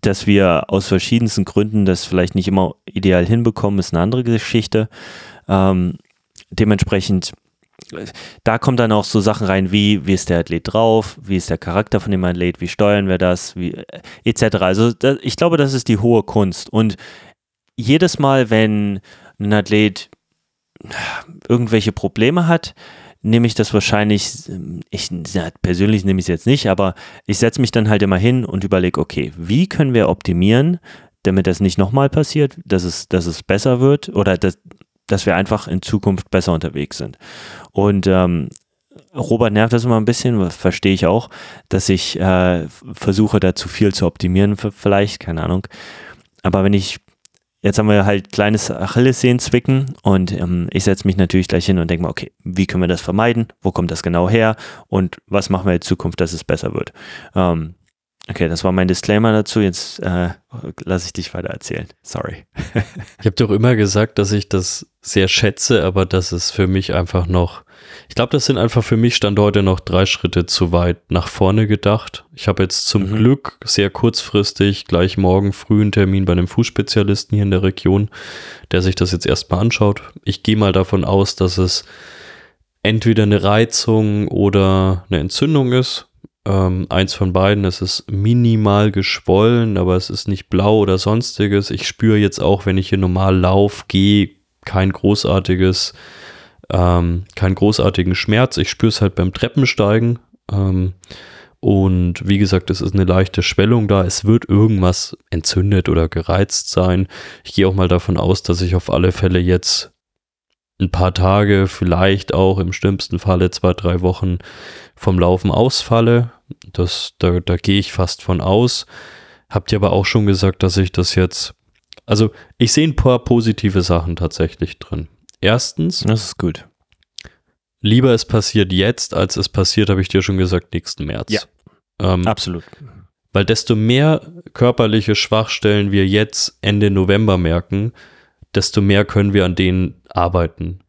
dass wir aus verschiedensten Gründen das vielleicht nicht immer ideal hinbekommen, ist eine andere Geschichte. Ähm, dementsprechend, da kommt dann auch so Sachen rein wie, wie ist der Athlet drauf, wie ist der Charakter von dem Athlet, wie steuern wir das, wie, etc. Also da, ich glaube, das ist die hohe Kunst. Und jedes Mal, wenn ein Athlet irgendwelche Probleme hat, nehme ich das wahrscheinlich, ich ja, persönlich nehme ich es jetzt nicht, aber ich setze mich dann halt immer hin und überlege, okay, wie können wir optimieren, damit das nicht nochmal passiert, dass es, dass es besser wird oder dass, dass wir einfach in Zukunft besser unterwegs sind. Und ähm, Robert nervt das immer ein bisschen, verstehe ich auch, dass ich äh, versuche, da zu viel zu optimieren, vielleicht, keine Ahnung. Aber wenn ich, jetzt haben wir halt kleines Achillessehnen-Zwicken und ähm, ich setze mich natürlich gleich hin und denke mal, okay, wie können wir das vermeiden? Wo kommt das genau her? Und was machen wir in Zukunft, dass es besser wird? Ähm, Okay, das war mein Disclaimer dazu. Jetzt äh, lasse ich dich weiter erzählen. Sorry. ich habe doch immer gesagt, dass ich das sehr schätze, aber das ist für mich einfach noch. Ich glaube, das sind einfach für mich Stand heute noch drei Schritte zu weit nach vorne gedacht. Ich habe jetzt zum mhm. Glück sehr kurzfristig gleich morgen früh einen Termin bei einem Fußspezialisten hier in der Region, der sich das jetzt erstmal anschaut. Ich gehe mal davon aus, dass es entweder eine Reizung oder eine Entzündung ist ähm, eins von beiden, es ist minimal geschwollen, aber es ist nicht blau oder sonstiges. Ich spüre jetzt auch, wenn ich hier normal laufe, gehe, kein großartiges, ähm, keinen großartigen Schmerz. Ich spüre es halt beim Treppensteigen. Ähm, und wie gesagt, es ist eine leichte Schwellung da. Es wird irgendwas entzündet oder gereizt sein. Ich gehe auch mal davon aus, dass ich auf alle Fälle jetzt ein paar Tage, vielleicht auch im schlimmsten Falle zwei, drei Wochen vom Laufen ausfalle. Das, da, da gehe ich fast von aus. Habt ihr aber auch schon gesagt, dass ich das jetzt. Also, ich sehe ein paar positive Sachen tatsächlich drin. Erstens. Das ist gut. Lieber es passiert jetzt, als es passiert, habe ich dir schon gesagt, nächsten März. Ja. Ähm, absolut. Weil desto mehr körperliche Schwachstellen wir jetzt Ende November merken, desto mehr können wir an denen arbeiten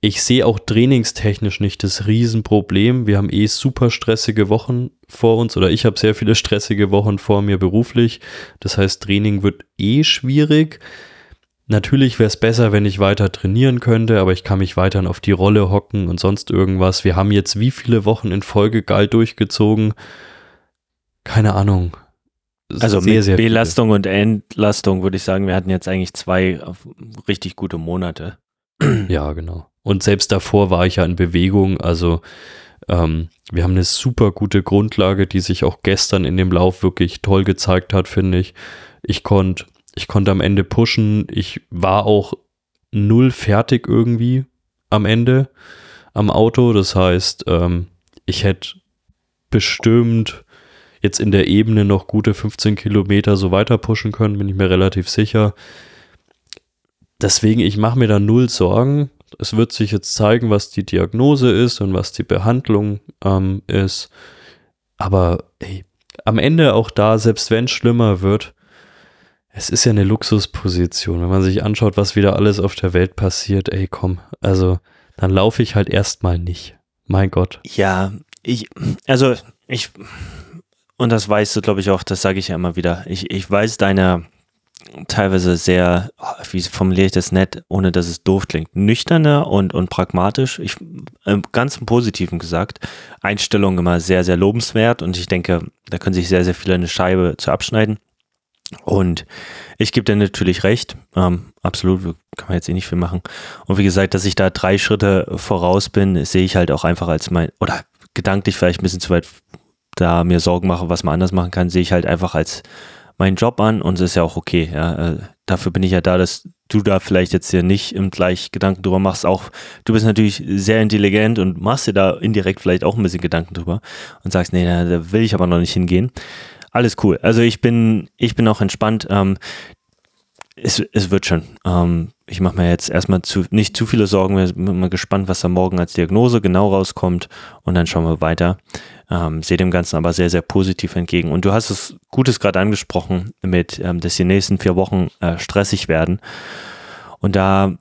ich sehe auch trainingstechnisch nicht das Riesenproblem. Wir haben eh super stressige Wochen vor uns oder ich habe sehr viele stressige Wochen vor mir beruflich. Das heißt, Training wird eh schwierig. Natürlich wäre es besser, wenn ich weiter trainieren könnte, aber ich kann mich weiterhin auf die Rolle hocken und sonst irgendwas. Wir haben jetzt wie viele Wochen in Folge geil durchgezogen? Keine Ahnung. Also sehr, sehr Belastung viele. und Entlastung würde ich sagen, wir hatten jetzt eigentlich zwei richtig gute Monate. Ja, genau. Und selbst davor war ich ja in Bewegung. Also ähm, wir haben eine super gute Grundlage, die sich auch gestern in dem Lauf wirklich toll gezeigt hat, finde ich. Ich konnte ich konnte am Ende pushen. Ich war auch null fertig irgendwie am Ende am Auto. Das heißt, ähm, ich hätte bestimmt jetzt in der Ebene noch gute 15 Kilometer so weiter pushen können, bin ich mir relativ sicher. Deswegen, ich mache mir da null Sorgen es wird sich jetzt zeigen, was die Diagnose ist und was die Behandlung ähm, ist. Aber ey, am Ende auch da, selbst wenn es schlimmer wird, es ist ja eine Luxusposition. Wenn man sich anschaut, was wieder alles auf der Welt passiert, ey, komm, also dann laufe ich halt erstmal nicht. Mein Gott. Ja, ich, also ich, und das weißt du, glaube ich, auch, das sage ich ja immer wieder. Ich, ich weiß deine, teilweise sehr, wie formuliere ich das nett, ohne dass es doof klingt, nüchterner und, und pragmatisch, ich, im ganz Positiven gesagt, Einstellung immer sehr, sehr lobenswert und ich denke, da können sich sehr, sehr viele eine Scheibe zu abschneiden. Und ich gebe dir natürlich recht, ähm, absolut, kann man jetzt eh nicht viel machen. Und wie gesagt, dass ich da drei Schritte voraus bin, sehe ich halt auch einfach als mein, oder gedanklich vielleicht ein bisschen zu weit da mir Sorgen mache, was man anders machen kann, sehe ich halt einfach als meinen Job an und es ist ja auch okay. Ja. Äh, dafür bin ich ja da, dass du da vielleicht jetzt hier nicht im gleich Gedanken drüber machst. Auch du bist natürlich sehr intelligent und machst dir da indirekt vielleicht auch ein bisschen Gedanken drüber und sagst, nee, da will ich aber noch nicht hingehen. Alles cool. Also ich bin, ich bin auch entspannt. Ähm, es, es wird schon. Ähm, ich mache mir jetzt erstmal zu, nicht zu viele Sorgen. Wir sind mal gespannt, was da morgen als Diagnose genau rauskommt und dann schauen wir weiter. Ähm, sehe dem Ganzen aber sehr, sehr positiv entgegen. Und du hast es Gutes gerade angesprochen, mit, ähm, dass die nächsten vier Wochen äh, stressig werden. Und da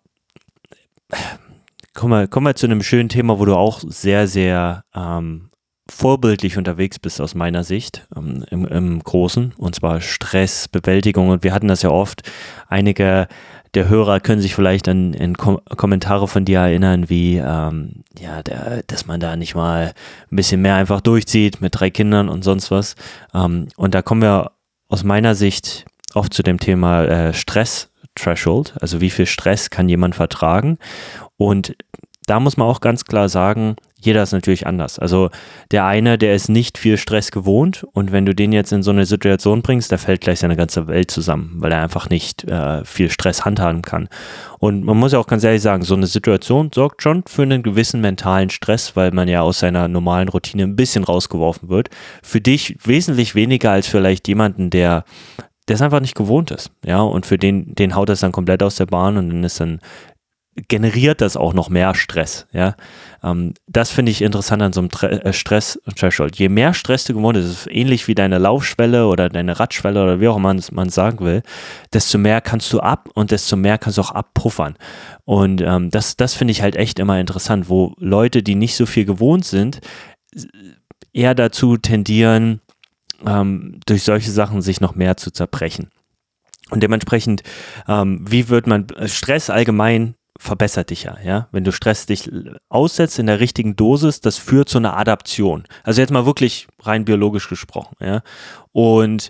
kommen wir, kommen wir zu einem schönen Thema, wo du auch sehr, sehr ähm, vorbildlich unterwegs bist aus meiner Sicht ähm, im, im Großen, und zwar Stressbewältigung. Und wir hatten das ja oft. Einige der Hörer können sich vielleicht an, an Kom Kommentare von dir erinnern, wie ähm, ja, der, dass man da nicht mal ein bisschen mehr einfach durchzieht mit drei Kindern und sonst was. Ähm, und da kommen wir aus meiner Sicht oft zu dem Thema äh, Stress Threshold, also wie viel Stress kann jemand vertragen. Und da muss man auch ganz klar sagen, jeder ist natürlich anders. Also der eine, der ist nicht viel Stress gewohnt und wenn du den jetzt in so eine Situation bringst, da fällt gleich seine ganze Welt zusammen, weil er einfach nicht äh, viel Stress handhaben kann. Und man muss ja auch ganz ehrlich sagen, so eine Situation sorgt schon für einen gewissen mentalen Stress, weil man ja aus seiner normalen Routine ein bisschen rausgeworfen wird. Für dich wesentlich weniger als vielleicht jemanden, der der es einfach nicht gewohnt ist, ja, und für den, den haut das dann komplett aus der Bahn und dann ist dann generiert das auch noch mehr Stress. Ja? Ähm, das finde ich interessant an so einem Tre äh, Stress-Threshold. Je mehr Stress du gewohnt bist, ähnlich wie deine Laufschwelle oder deine Radschwelle oder wie auch immer man es sagen will, desto mehr kannst du ab und desto mehr kannst du auch abpuffern. Und ähm, das, das finde ich halt echt immer interessant, wo Leute, die nicht so viel gewohnt sind, eher dazu tendieren, ähm, durch solche Sachen sich noch mehr zu zerbrechen. Und dementsprechend, ähm, wie wird man Stress allgemein verbessert dich ja, ja. Wenn du Stress dich aussetzt in der richtigen Dosis, das führt zu einer Adaption. Also jetzt mal wirklich rein biologisch gesprochen, ja. Und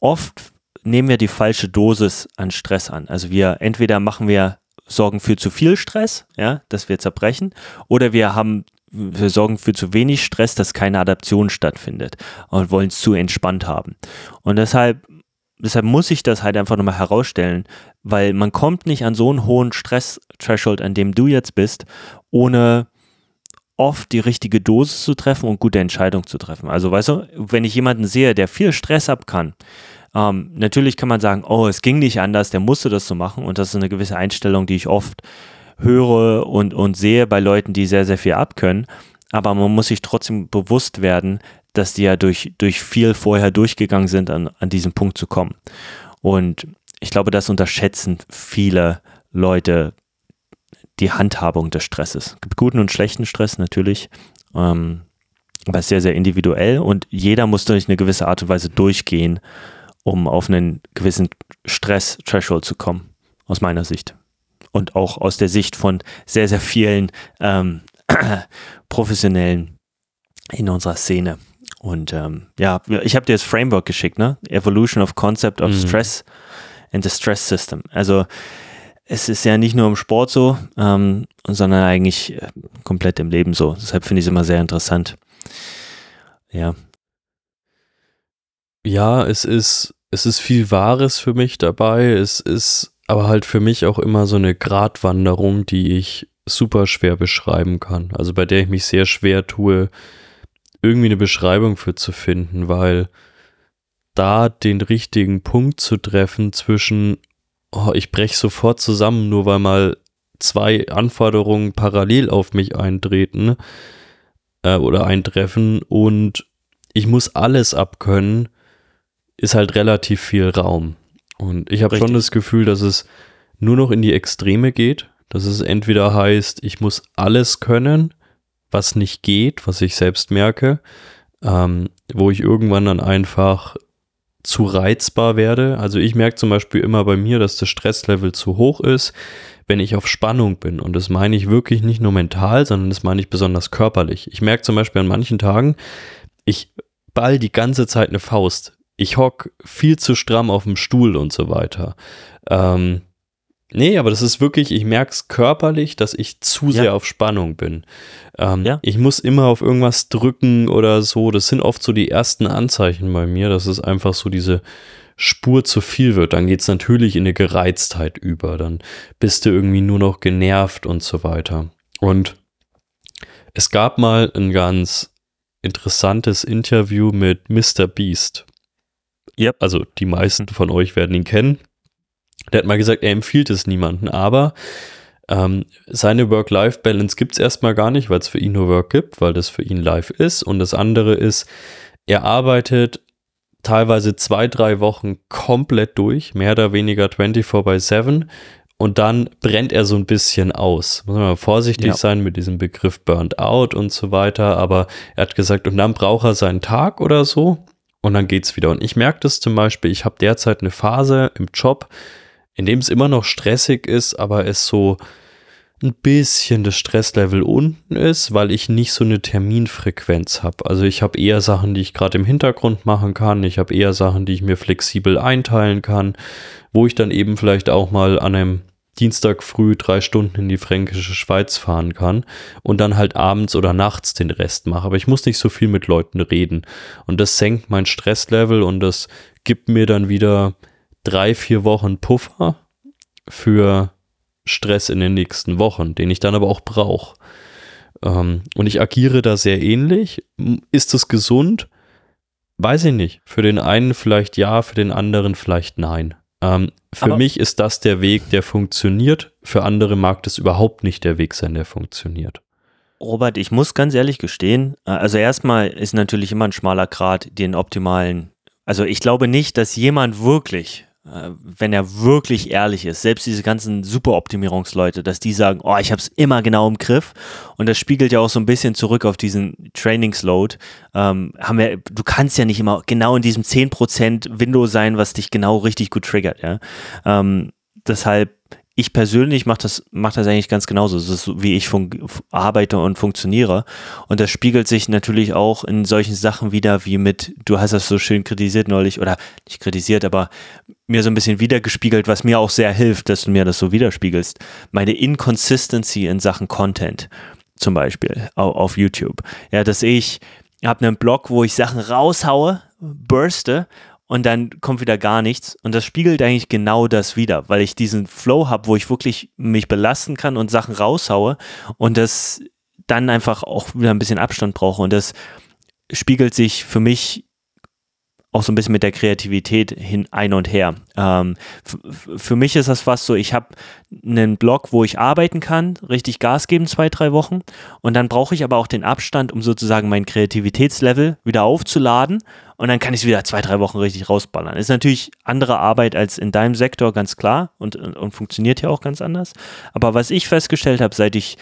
oft nehmen wir die falsche Dosis an Stress an. Also wir entweder machen wir sorgen für zu viel Stress, ja, dass wir zerbrechen, oder wir haben wir sorgen für zu wenig Stress, dass keine Adaption stattfindet und wollen es zu entspannt haben. Und deshalb deshalb muss ich das halt einfach nochmal herausstellen, weil man kommt nicht an so einen hohen Stress-Threshold, an dem du jetzt bist, ohne oft die richtige Dosis zu treffen und gute Entscheidungen zu treffen. Also weißt du, wenn ich jemanden sehe, der viel Stress ab kann, ähm, natürlich kann man sagen, oh, es ging nicht anders, der musste das so machen und das ist eine gewisse Einstellung, die ich oft höre und, und sehe bei Leuten, die sehr, sehr viel abkönnen. Aber man muss sich trotzdem bewusst werden, dass die ja durch, durch viel vorher durchgegangen sind, an, an diesen Punkt zu kommen. Und ich glaube, das unterschätzen viele Leute, die Handhabung des Stresses. Es gibt guten und schlechten Stress natürlich, ähm, aber sehr, sehr individuell und jeder muss durch eine gewisse Art und Weise durchgehen, um auf einen gewissen Stress-Threshold zu kommen, aus meiner Sicht. Und auch aus der Sicht von sehr, sehr vielen ähm, Professionellen in unserer Szene. Und ähm, ja, ich habe dir das Framework geschickt, ne? Evolution of Concept of mhm. Stress and the Stress System. Also es ist ja nicht nur im Sport so, ähm, sondern eigentlich äh, komplett im Leben so. Deshalb finde ich es immer sehr interessant. Ja. Ja, es ist, es ist viel Wahres für mich dabei. Es ist aber halt für mich auch immer so eine Gratwanderung, die ich super schwer beschreiben kann. Also bei der ich mich sehr schwer tue, irgendwie eine Beschreibung für zu finden, weil da den richtigen Punkt zu treffen zwischen, oh, ich breche sofort zusammen, nur weil mal zwei Anforderungen parallel auf mich eintreten äh, oder eintreffen und ich muss alles abkönnen, ist halt relativ viel Raum. Und ich habe schon das Gefühl, dass es nur noch in die Extreme geht, dass es entweder heißt, ich muss alles können was nicht geht, was ich selbst merke, ähm, wo ich irgendwann dann einfach zu reizbar werde. Also ich merke zum Beispiel immer bei mir, dass das Stresslevel zu hoch ist, wenn ich auf Spannung bin. Und das meine ich wirklich nicht nur mental, sondern das meine ich besonders körperlich. Ich merke zum Beispiel an manchen Tagen, ich ball die ganze Zeit eine Faust. Ich hock viel zu stramm auf dem Stuhl und so weiter. Ähm, Nee, aber das ist wirklich, ich merke es körperlich, dass ich zu ja. sehr auf Spannung bin. Ähm, ja. Ich muss immer auf irgendwas drücken oder so. Das sind oft so die ersten Anzeichen bei mir, dass es einfach so diese Spur zu viel wird. Dann geht es natürlich in eine Gereiztheit über. Dann bist du irgendwie nur noch genervt und so weiter. Und es gab mal ein ganz interessantes Interview mit Mr. Beast. Yep. Also die meisten von euch werden ihn kennen. Der hat mal gesagt, er empfiehlt es niemanden, aber ähm, seine Work-Life-Balance gibt es erstmal gar nicht, weil es für ihn nur Work gibt, weil das für ihn live ist. Und das andere ist, er arbeitet teilweise zwei, drei Wochen komplett durch, mehr oder weniger 24 by 7 und dann brennt er so ein bisschen aus. Muss man mal vorsichtig ja. sein mit diesem Begriff Burnt Out und so weiter, aber er hat gesagt, und dann braucht er seinen Tag oder so und dann geht's wieder. Und ich merke das zum Beispiel, ich habe derzeit eine Phase im Job, in dem es immer noch stressig ist, aber es so ein bisschen das Stresslevel unten ist, weil ich nicht so eine Terminfrequenz habe. Also ich habe eher Sachen, die ich gerade im Hintergrund machen kann. Ich habe eher Sachen, die ich mir flexibel einteilen kann, wo ich dann eben vielleicht auch mal an einem Dienstag früh drei Stunden in die fränkische Schweiz fahren kann und dann halt abends oder nachts den Rest mache. Aber ich muss nicht so viel mit Leuten reden. Und das senkt mein Stresslevel und das gibt mir dann wieder drei, vier Wochen Puffer für Stress in den nächsten Wochen, den ich dann aber auch brauche. Ähm, und ich agiere da sehr ähnlich. Ist das gesund? Weiß ich nicht. Für den einen vielleicht ja, für den anderen vielleicht nein. Ähm, für aber mich ist das der Weg, der funktioniert. Für andere mag das überhaupt nicht der Weg sein, der funktioniert. Robert, ich muss ganz ehrlich gestehen, äh, also erstmal ist natürlich immer ein schmaler Grad den optimalen. Also ich glaube nicht, dass jemand wirklich wenn er wirklich ehrlich ist, selbst diese ganzen Superoptimierungsleute, dass die sagen, oh, ich habe es immer genau im Griff und das spiegelt ja auch so ein bisschen zurück auf diesen Trainingsload. Ähm, haben wir, du kannst ja nicht immer genau in diesem 10% Window sein, was dich genau richtig gut triggert, ja. Ähm, deshalb ich persönlich mache das, mach das eigentlich ganz genauso. Das ist, wie ich arbeite und funktioniere. Und das spiegelt sich natürlich auch in solchen Sachen wieder, wie mit, du hast das so schön kritisiert neulich, oder nicht kritisiert, aber mir so ein bisschen wiedergespiegelt, was mir auch sehr hilft, dass du mir das so widerspiegelst. Meine Inconsistency in Sachen Content, zum Beispiel auf, YouTube. Ja, dass ich habe einen Blog, wo ich Sachen raushaue, burste und dann kommt wieder gar nichts. Und das spiegelt eigentlich genau das wieder, weil ich diesen Flow habe, wo ich wirklich mich belasten kann und Sachen raushaue und das dann einfach auch wieder ein bisschen Abstand brauche. Und das spiegelt sich für mich auch so ein bisschen mit der Kreativität hin ein und her. Ähm, für mich ist das fast so, ich habe einen Blog, wo ich arbeiten kann, richtig Gas geben, zwei, drei Wochen. Und dann brauche ich aber auch den Abstand, um sozusagen mein Kreativitätslevel wieder aufzuladen. Und dann kann ich es wieder zwei, drei Wochen richtig rausballern. Ist natürlich andere Arbeit als in deinem Sektor, ganz klar. Und, und funktioniert ja auch ganz anders. Aber was ich festgestellt habe, seit ich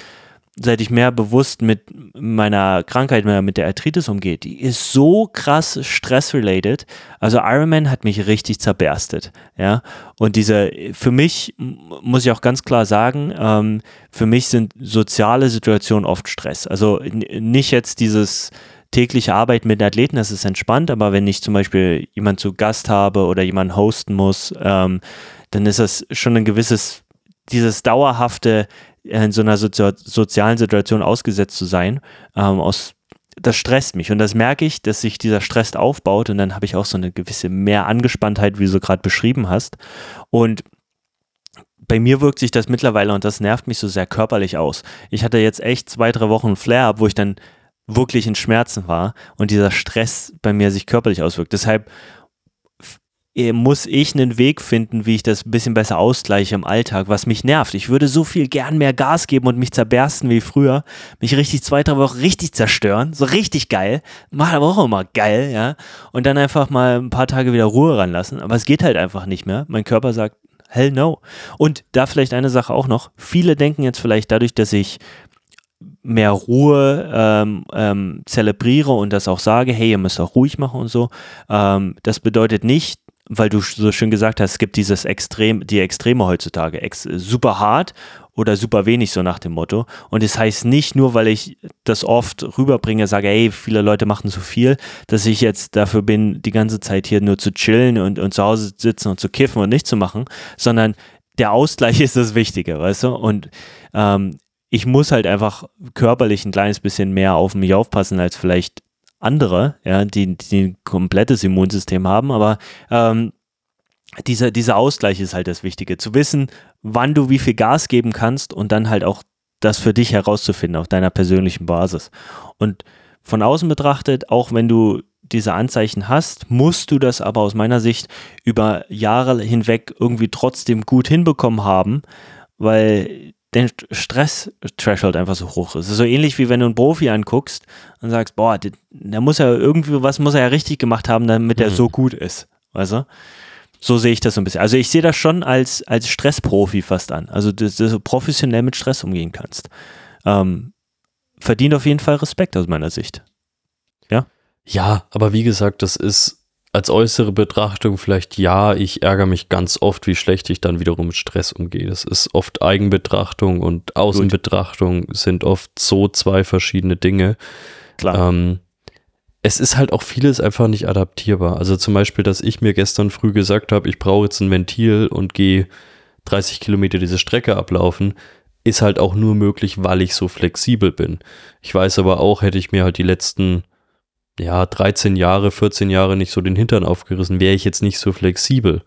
seit ich mehr bewusst mit meiner Krankheit, mit der Arthritis umgeht, die ist so krass stressrelated. Also Ironman hat mich richtig zerberstet, ja. Und diese, für mich muss ich auch ganz klar sagen, ähm, für mich sind soziale Situationen oft Stress. Also nicht jetzt dieses tägliche Arbeit mit Athleten, das ist entspannt, aber wenn ich zum Beispiel jemanden zu Gast habe oder jemanden hosten muss, ähm, dann ist das schon ein gewisses dieses dauerhafte in so einer Sozi sozialen Situation ausgesetzt zu sein, ähm, aus, das stresst mich und das merke ich, dass sich dieser Stress aufbaut und dann habe ich auch so eine gewisse mehr Angespanntheit, wie du gerade beschrieben hast und bei mir wirkt sich das mittlerweile und das nervt mich so sehr körperlich aus. Ich hatte jetzt echt zwei, drei Wochen Flare-up, wo ich dann wirklich in Schmerzen war und dieser Stress bei mir sich körperlich auswirkt. Deshalb äh, muss ich einen Weg finden, wie ich das ein bisschen besser ausgleiche im Alltag, was mich nervt. Ich würde so viel gern mehr Gas geben und mich zerbersten wie früher, mich richtig zwei, drei Wochen richtig zerstören, so richtig geil, macht aber auch immer geil, ja, und dann einfach mal ein paar Tage wieder Ruhe ranlassen, aber es geht halt einfach nicht mehr. Mein Körper sagt, hell no. Und da vielleicht eine Sache auch noch, viele denken jetzt vielleicht dadurch, dass ich mehr Ruhe ähm, ähm, zelebriere und das auch sage, hey, ihr müsst auch ruhig machen und so. Ähm, das bedeutet nicht, weil du so schön gesagt hast, es gibt dieses Extrem, die Extreme heutzutage, ex, super hart oder super wenig, so nach dem Motto. Und es das heißt nicht nur, weil ich das oft rüberbringe, sage, hey, viele Leute machen zu viel, dass ich jetzt dafür bin, die ganze Zeit hier nur zu chillen und, und zu Hause sitzen und zu kiffen und nicht zu machen, sondern der Ausgleich ist das Wichtige, weißt du? Und ähm, ich muss halt einfach körperlich ein kleines bisschen mehr auf mich aufpassen als vielleicht andere, ja, die, die ein komplettes Immunsystem haben, aber ähm, dieser, dieser Ausgleich ist halt das Wichtige. Zu wissen, wann du wie viel Gas geben kannst und dann halt auch das für dich herauszufinden auf deiner persönlichen Basis. Und von außen betrachtet, auch wenn du diese Anzeichen hast, musst du das aber aus meiner Sicht über Jahre hinweg irgendwie trotzdem gut hinbekommen haben, weil der Stress-Threshold einfach so hoch ist. Es ist so ähnlich wie wenn du einen Profi anguckst und sagst, boah, der, muss ja irgendwie, was muss er ja richtig gemacht haben, damit mhm. er so gut ist. Weißt du? So sehe ich das so ein bisschen. Also ich sehe das schon als, als Stressprofi fast an. Also, dass, dass du professionell mit Stress umgehen kannst. Ähm, verdient auf jeden Fall Respekt aus meiner Sicht. Ja? Ja, aber wie gesagt, das ist als äußere Betrachtung vielleicht ja, ich ärgere mich ganz oft, wie schlecht ich dann wiederum mit Stress umgehe. Das ist oft Eigenbetrachtung und Außenbetrachtung Gut. sind oft so zwei verschiedene Dinge. Klar. Ähm, es ist halt auch vieles einfach nicht adaptierbar. Also zum Beispiel, dass ich mir gestern früh gesagt habe, ich brauche jetzt ein Ventil und gehe 30 Kilometer diese Strecke ablaufen, ist halt auch nur möglich, weil ich so flexibel bin. Ich weiß aber auch, hätte ich mir halt die letzten ja, 13 Jahre, 14 Jahre nicht so den Hintern aufgerissen, wäre ich jetzt nicht so flexibel.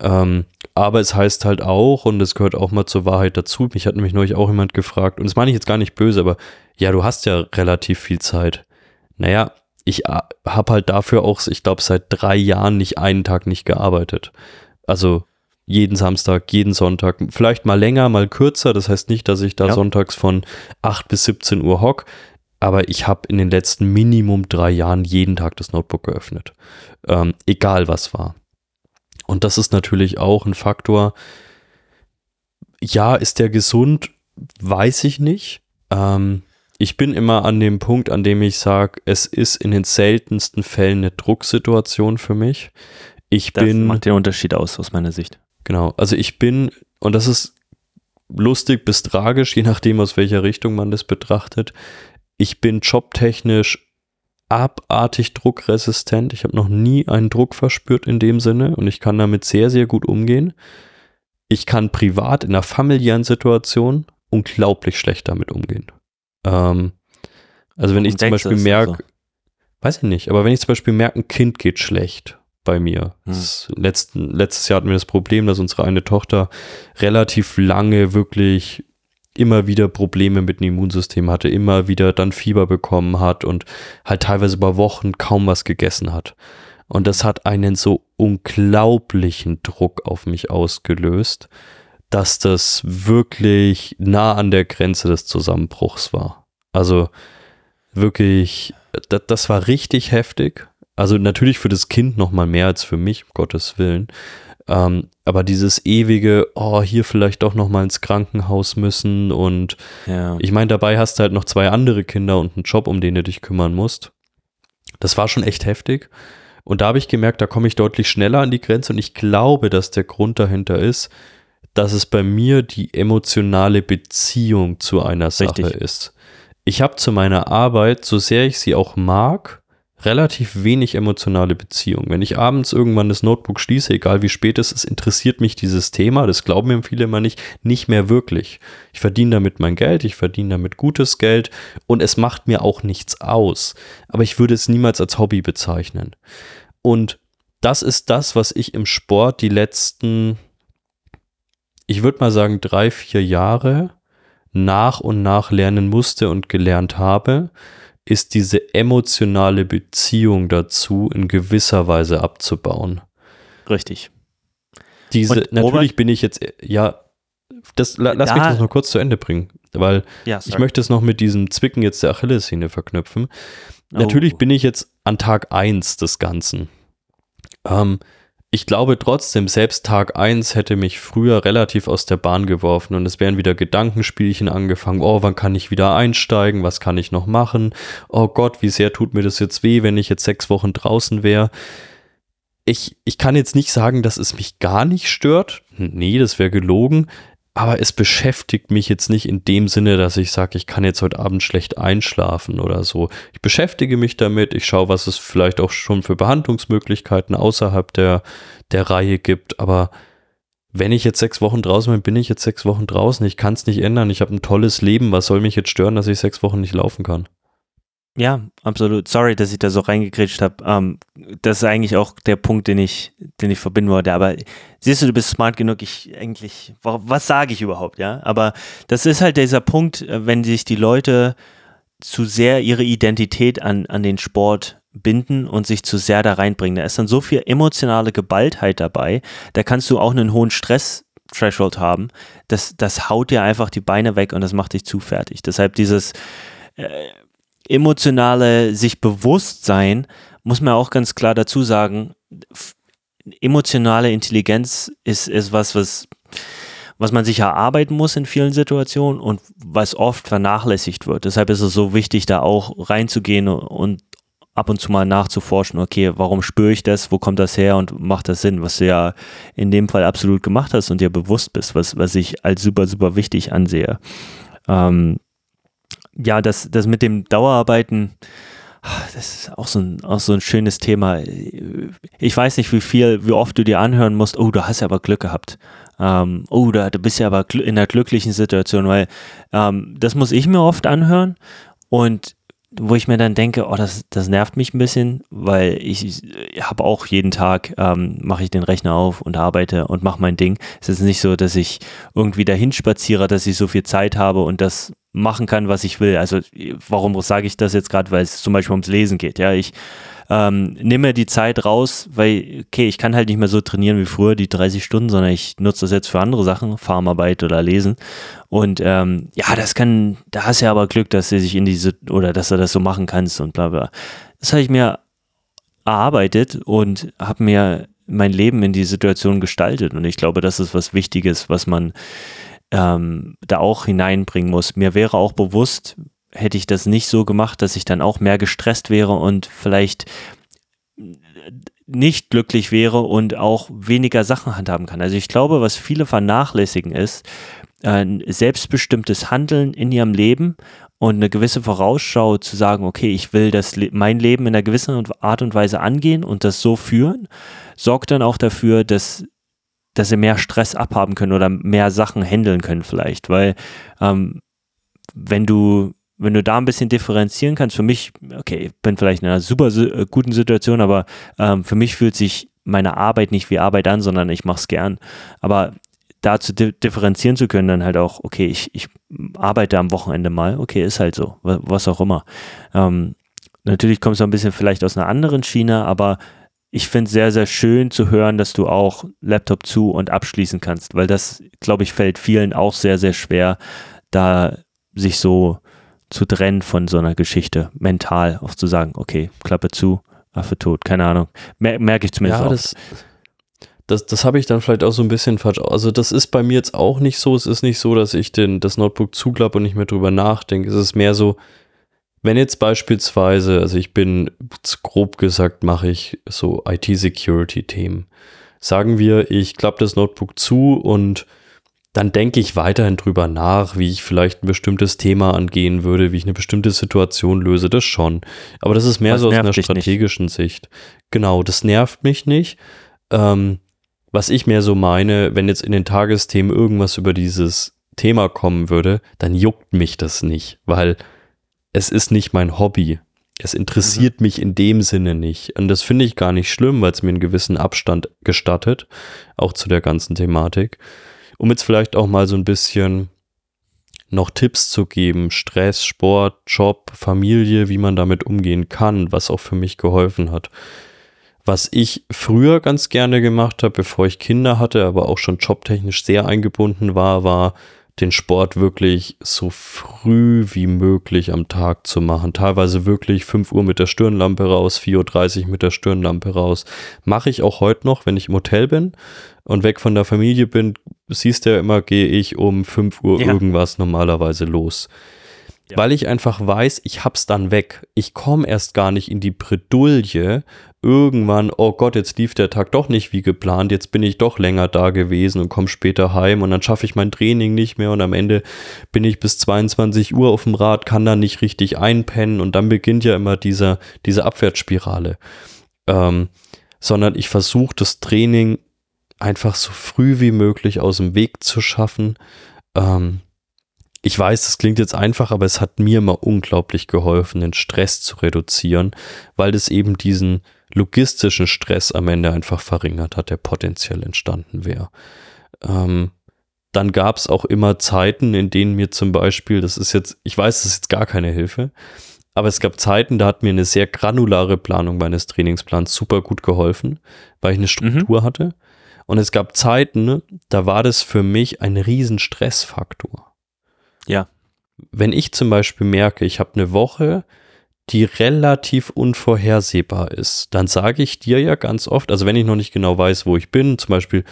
Ähm, aber es heißt halt auch, und es gehört auch mal zur Wahrheit dazu, mich hat nämlich neulich auch jemand gefragt, und das meine ich jetzt gar nicht böse, aber ja, du hast ja relativ viel Zeit. Naja, ich äh, habe halt dafür auch, ich glaube, seit drei Jahren nicht einen Tag nicht gearbeitet. Also jeden Samstag, jeden Sonntag, vielleicht mal länger, mal kürzer. Das heißt nicht, dass ich da ja. sonntags von 8 bis 17 Uhr hock aber ich habe in den letzten Minimum drei Jahren jeden Tag das Notebook geöffnet. Ähm, egal was war. Und das ist natürlich auch ein Faktor. Ja, ist der gesund? Weiß ich nicht. Ähm, ich bin immer an dem Punkt, an dem ich sage, es ist in den seltensten Fällen eine Drucksituation für mich. Ich das bin. macht den Unterschied aus, aus meiner Sicht. Genau. Also ich bin, und das ist lustig bis tragisch, je nachdem, aus welcher Richtung man das betrachtet ich bin jobtechnisch abartig druckresistent. Ich habe noch nie einen Druck verspürt in dem Sinne und ich kann damit sehr, sehr gut umgehen. Ich kann privat in einer familiären Situation unglaublich schlecht damit umgehen. Ähm, also wenn ich zum Beispiel merke, also. weiß ich nicht, aber wenn ich zum Beispiel merke, ein Kind geht schlecht bei mir. Hm. Letzten, letztes Jahr hatten wir das Problem, dass unsere eine Tochter relativ lange wirklich immer wieder Probleme mit dem Immunsystem hatte, immer wieder dann Fieber bekommen hat und halt teilweise über Wochen kaum was gegessen hat. Und das hat einen so unglaublichen Druck auf mich ausgelöst, dass das wirklich nah an der Grenze des Zusammenbruchs war. Also wirklich, das, war richtig heftig. Also natürlich für das Kind noch mal mehr als für mich, um Gottes Willen. Ähm, aber dieses ewige, oh, hier vielleicht doch noch mal ins Krankenhaus müssen und ja. ich meine, dabei hast du halt noch zwei andere Kinder und einen Job, um den du dich kümmern musst. Das war schon echt heftig. Und da habe ich gemerkt, da komme ich deutlich schneller an die Grenze und ich glaube, dass der Grund dahinter ist, dass es bei mir die emotionale Beziehung zu einer Sache Richtig. ist. Ich habe zu meiner Arbeit, so sehr ich sie auch mag, relativ wenig emotionale Beziehung. Wenn ich abends irgendwann das Notebook schließe, egal wie spät es ist, interessiert mich dieses Thema, das glauben mir viele immer nicht, nicht mehr wirklich. Ich verdiene damit mein Geld, ich verdiene damit gutes Geld und es macht mir auch nichts aus. Aber ich würde es niemals als Hobby bezeichnen. Und das ist das, was ich im Sport die letzten, ich würde mal sagen, drei, vier Jahre nach und nach lernen musste und gelernt habe ist diese emotionale Beziehung dazu in gewisser Weise abzubauen. Richtig. Diese, Und natürlich Robert, bin ich jetzt, ja, das, lass da, mich das noch kurz zu Ende bringen, weil ja, ich möchte es noch mit diesem Zwicken jetzt der Achillessehne verknüpfen. Oh. Natürlich bin ich jetzt an Tag 1 des Ganzen. Ähm, ich glaube trotzdem, selbst Tag 1 hätte mich früher relativ aus der Bahn geworfen und es wären wieder Gedankenspielchen angefangen. Oh, wann kann ich wieder einsteigen? Was kann ich noch machen? Oh Gott, wie sehr tut mir das jetzt weh, wenn ich jetzt sechs Wochen draußen wäre? Ich, ich kann jetzt nicht sagen, dass es mich gar nicht stört. Nee, das wäre gelogen aber es beschäftigt mich jetzt nicht in dem Sinne, dass ich sage, ich kann jetzt heute Abend schlecht einschlafen oder so. Ich beschäftige mich damit, ich schaue, was es vielleicht auch schon für Behandlungsmöglichkeiten außerhalb der, der Reihe gibt, aber wenn ich jetzt sechs Wochen draußen bin, bin ich jetzt sechs Wochen draußen. Ich kann es nicht ändern. Ich habe ein tolles Leben. Was soll mich jetzt stören, dass ich sechs Wochen nicht laufen kann? Ja, absolut. Sorry, dass ich da so reingekretscht habe. Ähm, das ist eigentlich auch der Punkt, den ich, den ich verbinden wollte. Aber siehst du, du bist smart genug. Ich eigentlich, was sage ich überhaupt? Ja, aber das ist halt dieser Punkt, äh, wenn sich die Leute zu sehr ihre Identität an, an den Sport binden und sich zu sehr da reinbringen. Da ist dann so viel emotionale Geballtheit dabei. Da kannst du auch einen hohen Stress Threshold haben. Das, das haut dir einfach die Beine weg und das macht dich zu fertig. Deshalb dieses äh, emotionale sich bewusst sein, muss man auch ganz klar dazu sagen, emotionale Intelligenz ist, ist was, was, was man sich erarbeiten muss in vielen Situationen und was oft vernachlässigt wird. Deshalb ist es so wichtig, da auch reinzugehen und ab und zu mal nachzuforschen, okay, warum spüre ich das, wo kommt das her und macht das Sinn, was du ja in dem Fall absolut gemacht hast und dir bewusst bist, was, was ich als super, super wichtig ansehe. Ähm, ja, das, das mit dem Dauerarbeiten, das ist auch so, ein, auch so ein schönes Thema. Ich weiß nicht, wie viel, wie oft du dir anhören musst, oh, du hast ja aber Glück gehabt. Ähm, oh, da, du bist ja aber in einer glücklichen Situation, weil ähm, das muss ich mir oft anhören und wo ich mir dann denke, oh, das, das nervt mich ein bisschen, weil ich, ich habe auch jeden Tag, ähm, mache ich den Rechner auf und arbeite und mache mein Ding. Es ist nicht so, dass ich irgendwie dahin spaziere, dass ich so viel Zeit habe und das machen kann, was ich will. Also warum sage ich das jetzt gerade? Weil es zum Beispiel ums Lesen geht. Ja, ich ähm, nehme die Zeit raus, weil, okay, ich kann halt nicht mehr so trainieren wie früher, die 30 Stunden, sondern ich nutze das jetzt für andere Sachen, Farmarbeit oder Lesen. Und ähm, ja, das kann, da hast du ja aber Glück, dass du sich in diese, oder dass du das so machen kannst und bla bla. Das habe ich mir erarbeitet und habe mir mein Leben in die Situation gestaltet. Und ich glaube, das ist was Wichtiges, was man ähm, da auch hineinbringen muss. Mir wäre auch bewusst, hätte ich das nicht so gemacht, dass ich dann auch mehr gestresst wäre und vielleicht nicht glücklich wäre und auch weniger Sachen handhaben kann. Also ich glaube, was viele vernachlässigen ist, ein selbstbestimmtes Handeln in ihrem Leben und eine gewisse Vorausschau zu sagen, okay, ich will das mein Leben in einer gewissen Art und Weise angehen und das so führen, sorgt dann auch dafür, dass dass sie mehr Stress abhaben können oder mehr Sachen handeln können vielleicht, weil ähm, wenn du wenn du da ein bisschen differenzieren kannst, für mich, okay, ich bin vielleicht in einer super äh, guten Situation, aber ähm, für mich fühlt sich meine Arbeit nicht wie Arbeit an, sondern ich mache es gern. Aber da zu differenzieren zu können, dann halt auch, okay, ich, ich arbeite am Wochenende mal, okay, ist halt so, was auch immer. Ähm, natürlich kommst du ein bisschen vielleicht aus einer anderen Schiene, aber ich finde es sehr, sehr schön zu hören, dass du auch Laptop zu und abschließen kannst, weil das, glaube ich, fällt vielen auch sehr, sehr schwer, da sich so zu trennen von so einer Geschichte, mental auch zu sagen, okay, Klappe zu, Affe tot, keine Ahnung. Mer merke ich zumindest ja, auch. Das, das, das habe ich dann vielleicht auch so ein bisschen falsch. Also das ist bei mir jetzt auch nicht so. Es ist nicht so, dass ich den, das Notebook zuklappe und nicht mehr drüber nachdenke. Es ist mehr so, wenn jetzt beispielsweise, also ich bin grob gesagt, mache ich so IT-Security-Themen. Sagen wir, ich klappe das Notebook zu und dann denke ich weiterhin drüber nach, wie ich vielleicht ein bestimmtes Thema angehen würde, wie ich eine bestimmte Situation löse, das schon. Aber das ist mehr Was so aus einer strategischen nicht. Sicht. Genau, das nervt mich nicht. Ähm, was ich mehr so meine, wenn jetzt in den Tagesthemen irgendwas über dieses Thema kommen würde, dann juckt mich das nicht, weil es ist nicht mein Hobby. Es interessiert mhm. mich in dem Sinne nicht. Und das finde ich gar nicht schlimm, weil es mir einen gewissen Abstand gestattet, auch zu der ganzen Thematik um jetzt vielleicht auch mal so ein bisschen noch Tipps zu geben, Stress, Sport, Job, Familie, wie man damit umgehen kann, was auch für mich geholfen hat. Was ich früher ganz gerne gemacht habe, bevor ich Kinder hatte, aber auch schon jobtechnisch sehr eingebunden war, war den Sport wirklich so früh wie möglich am Tag zu machen. Teilweise wirklich 5 Uhr mit der Stirnlampe raus, 4.30 Uhr mit der Stirnlampe raus. Mache ich auch heute noch, wenn ich im Hotel bin und weg von der Familie bin, siehst du ja immer, gehe ich um 5 Uhr ja. irgendwas normalerweise los. Weil ich einfach weiß, ich hab's dann weg. Ich komme erst gar nicht in die Bredouille. Irgendwann, oh Gott, jetzt lief der Tag doch nicht wie geplant, jetzt bin ich doch länger da gewesen und komme später heim und dann schaffe ich mein Training nicht mehr und am Ende bin ich bis 22 Uhr auf dem Rad, kann da nicht richtig einpennen und dann beginnt ja immer dieser, diese Abwärtsspirale. Ähm, sondern ich versuche das Training einfach so früh wie möglich aus dem Weg zu schaffen. Ähm, ich weiß, das klingt jetzt einfach, aber es hat mir immer unglaublich geholfen, den Stress zu reduzieren, weil das eben diesen logistischen Stress am Ende einfach verringert hat, der potenziell entstanden wäre. Ähm, dann gab es auch immer Zeiten, in denen mir zum Beispiel, das ist jetzt, ich weiß, das ist jetzt gar keine Hilfe, aber es gab Zeiten, da hat mir eine sehr granulare Planung meines Trainingsplans super gut geholfen, weil ich eine Struktur mhm. hatte. Und es gab Zeiten, da war das für mich ein riesen Stressfaktor. Ja. Wenn ich zum Beispiel merke, ich habe eine Woche, die relativ unvorhersehbar ist, dann sage ich dir ja ganz oft, also wenn ich noch nicht genau weiß, wo ich bin, zum Beispiel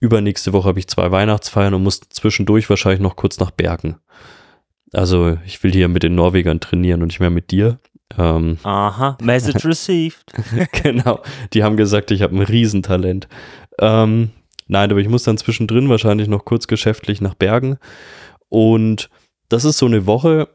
übernächste Woche habe ich zwei Weihnachtsfeiern und muss zwischendurch wahrscheinlich noch kurz nach Bergen. Also ich will hier mit den Norwegern trainieren und nicht mehr mit dir. Ähm, Aha, Message received. genau, die haben gesagt, ich habe ein Riesentalent. Ähm, nein, aber ich muss dann zwischendrin wahrscheinlich noch kurz geschäftlich nach Bergen und das ist so eine Woche,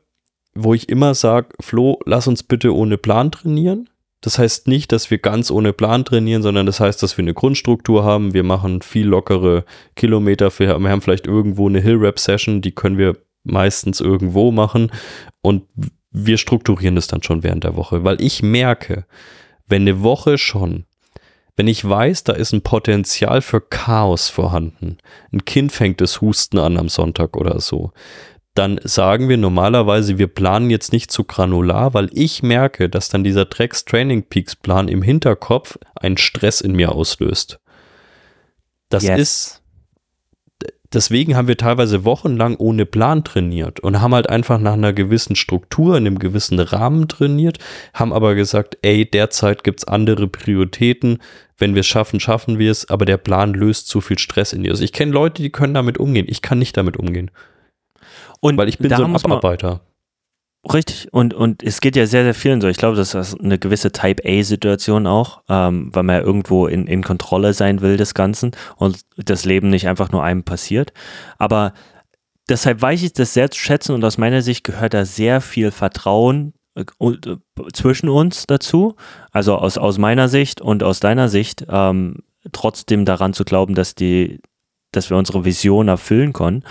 wo ich immer sage, Flo, lass uns bitte ohne Plan trainieren. Das heißt nicht, dass wir ganz ohne Plan trainieren, sondern das heißt, dass wir eine Grundstruktur haben. Wir machen viel lockere Kilometer. Wir haben vielleicht irgendwo eine Hill-Rap-Session, die können wir meistens irgendwo machen. Und wir strukturieren das dann schon während der Woche, weil ich merke, wenn eine Woche schon, wenn ich weiß, da ist ein Potenzial für Chaos vorhanden, ein Kind fängt das Husten an am Sonntag oder so, dann sagen wir normalerweise, wir planen jetzt nicht zu granular, weil ich merke, dass dann dieser Drecks Training Peaks Plan im Hinterkopf einen Stress in mir auslöst. Das yes. ist, deswegen haben wir teilweise wochenlang ohne Plan trainiert und haben halt einfach nach einer gewissen Struktur, in einem gewissen Rahmen trainiert, haben aber gesagt, ey, derzeit gibt es andere Prioritäten. Wenn wir es schaffen, schaffen wir es, aber der Plan löst zu viel Stress in dir. Also ich kenne Leute, die können damit umgehen. Ich kann nicht damit umgehen. Und Weil ich bin so ein Abarbeiter. Richtig, und, und es geht ja sehr, sehr vielen so. Ich glaube, das ist eine gewisse Type-A-Situation auch, ähm, weil man ja irgendwo in, in Kontrolle sein will des Ganzen und das Leben nicht einfach nur einem passiert. Aber deshalb weiß ich das sehr zu schätzen und aus meiner Sicht gehört da sehr viel Vertrauen äh, äh, zwischen uns dazu. Also aus, aus meiner Sicht und aus deiner Sicht, ähm, trotzdem daran zu glauben, dass die, dass wir unsere Vision erfüllen können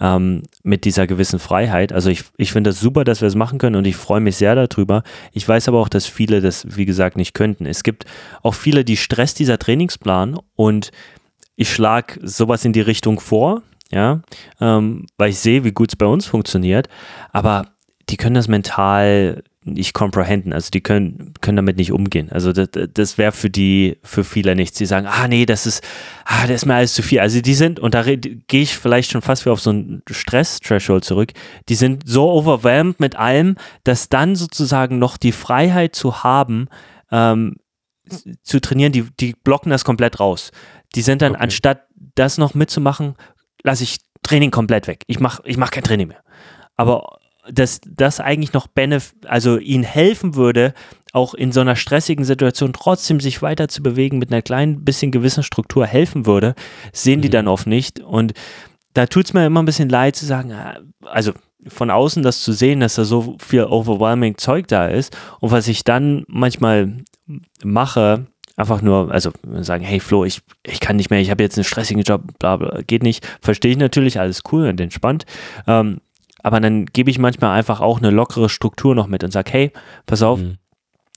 ähm, mit dieser gewissen Freiheit. Also ich, ich finde das super, dass wir es machen können und ich freue mich sehr darüber. Ich weiß aber auch, dass viele das, wie gesagt, nicht könnten. Es gibt auch viele, die stresst dieser Trainingsplan und ich schlage sowas in die Richtung vor, ja, ähm, weil ich sehe, wie gut es bei uns funktioniert, aber die können das mental nicht comprehenden, also die können, können damit nicht umgehen. Also das, das wäre für die, für viele nichts. Die sagen, ah nee, das ist, ah, das ist mir alles zu viel. Also die sind, und da gehe ich vielleicht schon fast wie auf so ein Stress-Threshold zurück, die sind so overwhelmed mit allem, dass dann sozusagen noch die Freiheit zu haben, ähm, zu trainieren, die, die blocken das komplett raus. Die sind dann, okay. anstatt das noch mitzumachen, lasse ich Training komplett weg. Ich mache ich mach kein Training mehr. Aber dass das eigentlich noch benef also ihnen helfen würde, auch in so einer stressigen Situation trotzdem sich weiter zu bewegen mit einer kleinen bisschen gewissen Struktur helfen würde, sehen die mhm. dann oft nicht. Und da tut es mir immer ein bisschen leid zu sagen, ah, also von außen das zu sehen, dass da so viel overwhelming Zeug da ist. Und was ich dann manchmal mache, einfach nur, also sagen, hey Flo, ich, ich kann nicht mehr, ich habe jetzt einen stressigen Job, bla bla, geht nicht. Verstehe ich natürlich, alles cool und entspannt. Ähm, aber dann gebe ich manchmal einfach auch eine lockere Struktur noch mit und sage, hey, pass auf, mhm.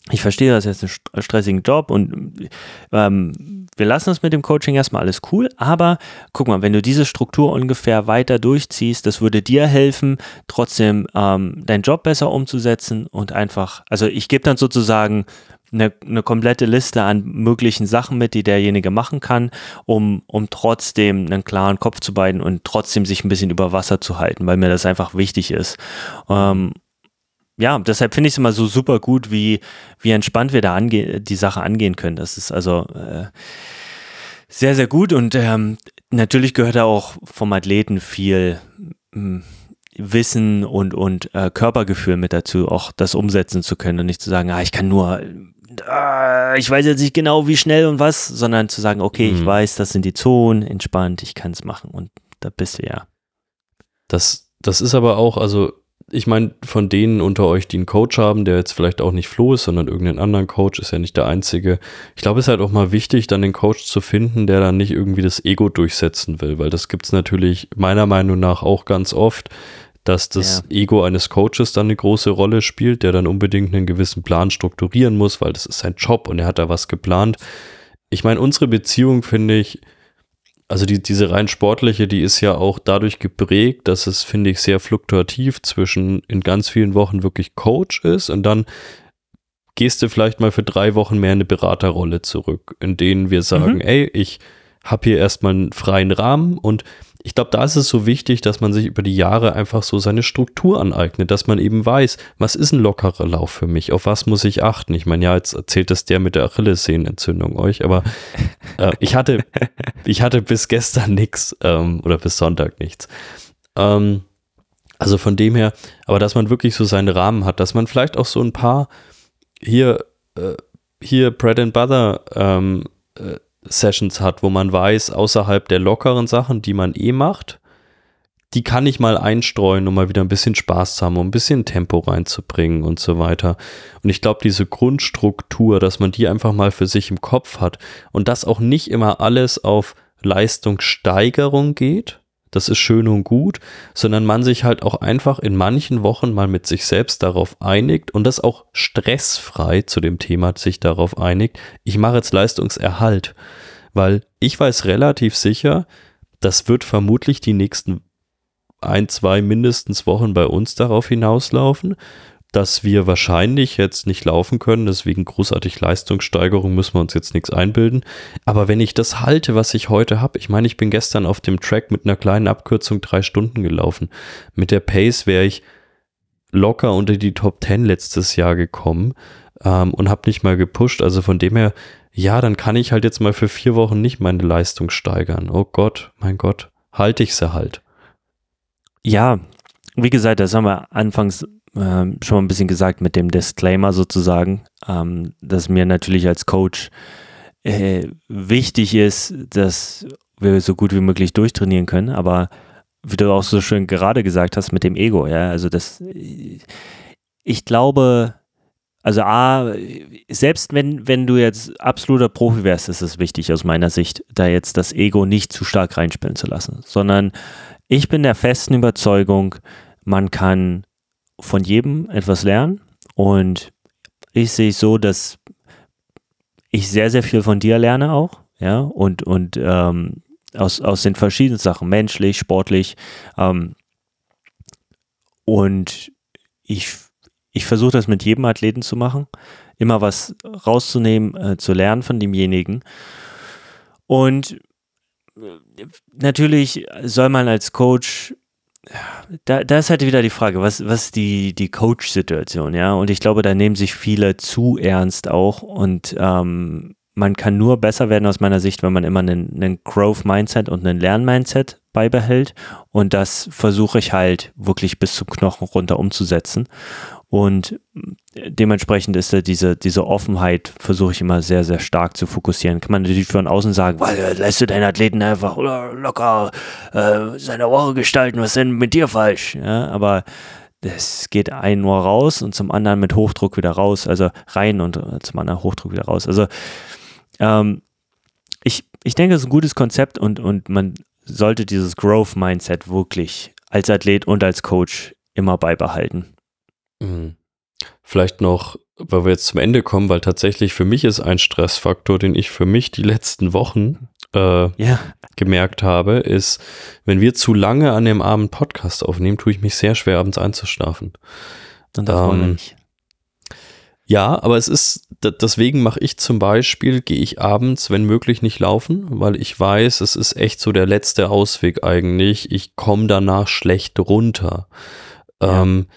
ich verstehe, das ist jetzt ein stressigen Job und ähm, wir lassen es mit dem Coaching erstmal alles cool, aber guck mal, wenn du diese Struktur ungefähr weiter durchziehst, das würde dir helfen, trotzdem ähm, deinen Job besser umzusetzen und einfach, also ich gebe dann sozusagen eine, eine komplette Liste an möglichen Sachen mit, die derjenige machen kann, um, um trotzdem einen klaren Kopf zu beiden und trotzdem sich ein bisschen über Wasser zu halten, weil mir das einfach wichtig ist. Ähm, ja, deshalb finde ich es immer so super gut, wie, wie entspannt wir da ange die Sache angehen können. Das ist also äh, sehr, sehr gut und ähm, natürlich gehört da auch vom Athleten viel mh, hm, Wissen und, und äh, Körpergefühl mit dazu, auch das umsetzen zu können und nicht zu sagen, ah, ich kann nur, ich weiß jetzt nicht genau, wie schnell und was, sondern zu sagen, okay, mhm. ich weiß, das sind die Zonen, entspannt, ich kann es machen und da bist du ja. Das, das ist aber auch, also ich meine, von denen unter euch, die einen Coach haben, der jetzt vielleicht auch nicht Flo ist, sondern irgendeinen anderen Coach, ist ja nicht der einzige. Ich glaube, es ist halt auch mal wichtig, dann den Coach zu finden, der dann nicht irgendwie das Ego durchsetzen will, weil das gibt es natürlich meiner Meinung nach auch ganz oft, dass das ja. Ego eines Coaches dann eine große Rolle spielt, der dann unbedingt einen gewissen Plan strukturieren muss, weil das ist sein Job und er hat da was geplant. Ich meine, unsere Beziehung finde ich, also die, diese rein sportliche, die ist ja auch dadurch geprägt, dass es, finde ich, sehr fluktuativ zwischen in ganz vielen Wochen wirklich Coach ist und dann gehst du vielleicht mal für drei Wochen mehr in eine Beraterrolle zurück, in denen wir sagen, mhm. ey, ich habe hier erstmal einen freien Rahmen und ich glaube, da ist es so wichtig, dass man sich über die Jahre einfach so seine Struktur aneignet, dass man eben weiß, was ist ein lockerer Lauf für mich, auf was muss ich achten. Ich meine, ja, jetzt erzählt das der mit der Achillessehnenentzündung euch, aber äh, ich hatte, ich hatte bis gestern nichts ähm, oder bis Sonntag nichts. Ähm, also von dem her, aber dass man wirklich so seinen Rahmen hat, dass man vielleicht auch so ein paar hier, äh, hier Bread and Butter ähm, äh, Sessions hat, wo man weiß, außerhalb der lockeren Sachen, die man eh macht, die kann ich mal einstreuen, um mal wieder ein bisschen Spaß zu haben, um ein bisschen Tempo reinzubringen und so weiter. Und ich glaube, diese Grundstruktur, dass man die einfach mal für sich im Kopf hat und dass auch nicht immer alles auf Leistungssteigerung geht, das ist schön und gut, sondern man sich halt auch einfach in manchen Wochen mal mit sich selbst darauf einigt und das auch stressfrei zu dem Thema sich darauf einigt, ich mache jetzt Leistungserhalt, weil ich weiß relativ sicher, das wird vermutlich die nächsten ein, zwei mindestens Wochen bei uns darauf hinauslaufen dass wir wahrscheinlich jetzt nicht laufen können. Deswegen großartig Leistungssteigerung müssen wir uns jetzt nichts einbilden. Aber wenn ich das halte, was ich heute habe, ich meine, ich bin gestern auf dem Track mit einer kleinen Abkürzung drei Stunden gelaufen. Mit der Pace wäre ich locker unter die Top 10 letztes Jahr gekommen ähm, und habe nicht mal gepusht. Also von dem her, ja, dann kann ich halt jetzt mal für vier Wochen nicht meine Leistung steigern. Oh Gott, mein Gott, halte ich sie halt. Ja, wie gesagt, das haben wir anfangs ähm, schon mal ein bisschen gesagt mit dem Disclaimer sozusagen, ähm, dass mir natürlich als Coach äh, wichtig ist, dass wir so gut wie möglich durchtrainieren können, aber wie du auch so schön gerade gesagt hast mit dem Ego, ja, also das, ich glaube, also A, selbst wenn, wenn du jetzt absoluter Profi wärst, ist es wichtig aus meiner Sicht, da jetzt das Ego nicht zu stark reinspielen zu lassen, sondern ich bin der festen Überzeugung, man kann von jedem etwas lernen und ich sehe es so, dass ich sehr, sehr viel von dir lerne auch, ja, und, und ähm, aus, aus den verschiedenen Sachen, menschlich, sportlich. Ähm, und ich, ich versuche das mit jedem Athleten zu machen, immer was rauszunehmen, äh, zu lernen von demjenigen. Und äh, natürlich soll man als Coach da, da ist halt wieder die Frage, was, was ist die, die Coach-Situation, ja? Und ich glaube, da nehmen sich viele zu ernst auch und ähm, man kann nur besser werden aus meiner Sicht, wenn man immer einen, einen Growth-Mindset und einen Lern-Mindset beibehält. Und das versuche ich halt wirklich bis zum Knochen runter umzusetzen. Und dementsprechend ist da diese, diese Offenheit, versuche ich immer sehr, sehr stark zu fokussieren. Kann man natürlich von außen sagen, weil äh, lässt du deinen Athleten einfach locker äh, seine Woche gestalten, was ist denn mit dir falsch? Ja, aber es geht ein nur raus und zum anderen mit Hochdruck wieder raus, also rein und äh, zum anderen Hochdruck wieder raus. Also ähm, ich, ich denke, es ist ein gutes Konzept und, und man sollte dieses Growth-Mindset wirklich als Athlet und als Coach immer beibehalten. Mhm. Vielleicht noch, weil wir jetzt zum Ende kommen, weil tatsächlich für mich ist ein Stressfaktor, den ich für mich die letzten Wochen äh, ja. gemerkt habe, ist, wenn wir zu lange an dem Abend Podcast aufnehmen, tue ich mich sehr schwer, abends einzuschlafen. Und das ähm, nicht. Ja, aber es ist, deswegen mache ich zum Beispiel, gehe ich abends, wenn möglich, nicht laufen, weil ich weiß, es ist echt so der letzte Ausweg eigentlich. Ich komme danach schlecht runter. Ja. Ähm,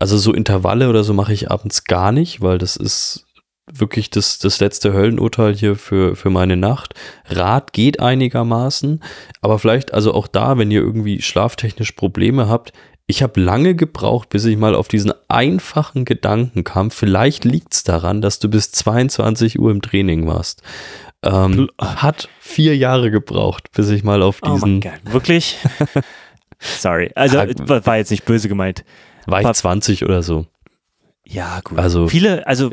also so Intervalle oder so mache ich abends gar nicht, weil das ist wirklich das, das letzte Höllenurteil hier für, für meine Nacht. Rad geht einigermaßen, aber vielleicht also auch da, wenn ihr irgendwie schlaftechnisch Probleme habt, ich habe lange gebraucht, bis ich mal auf diesen einfachen Gedanken kam. Vielleicht liegt es daran, dass du bis 22 Uhr im Training warst. Ähm, hat vier Jahre gebraucht, bis ich mal auf oh diesen. Oh Wirklich? Sorry. Also war jetzt nicht böse gemeint. War ich 20 oder so. Ja, gut. Also viele, also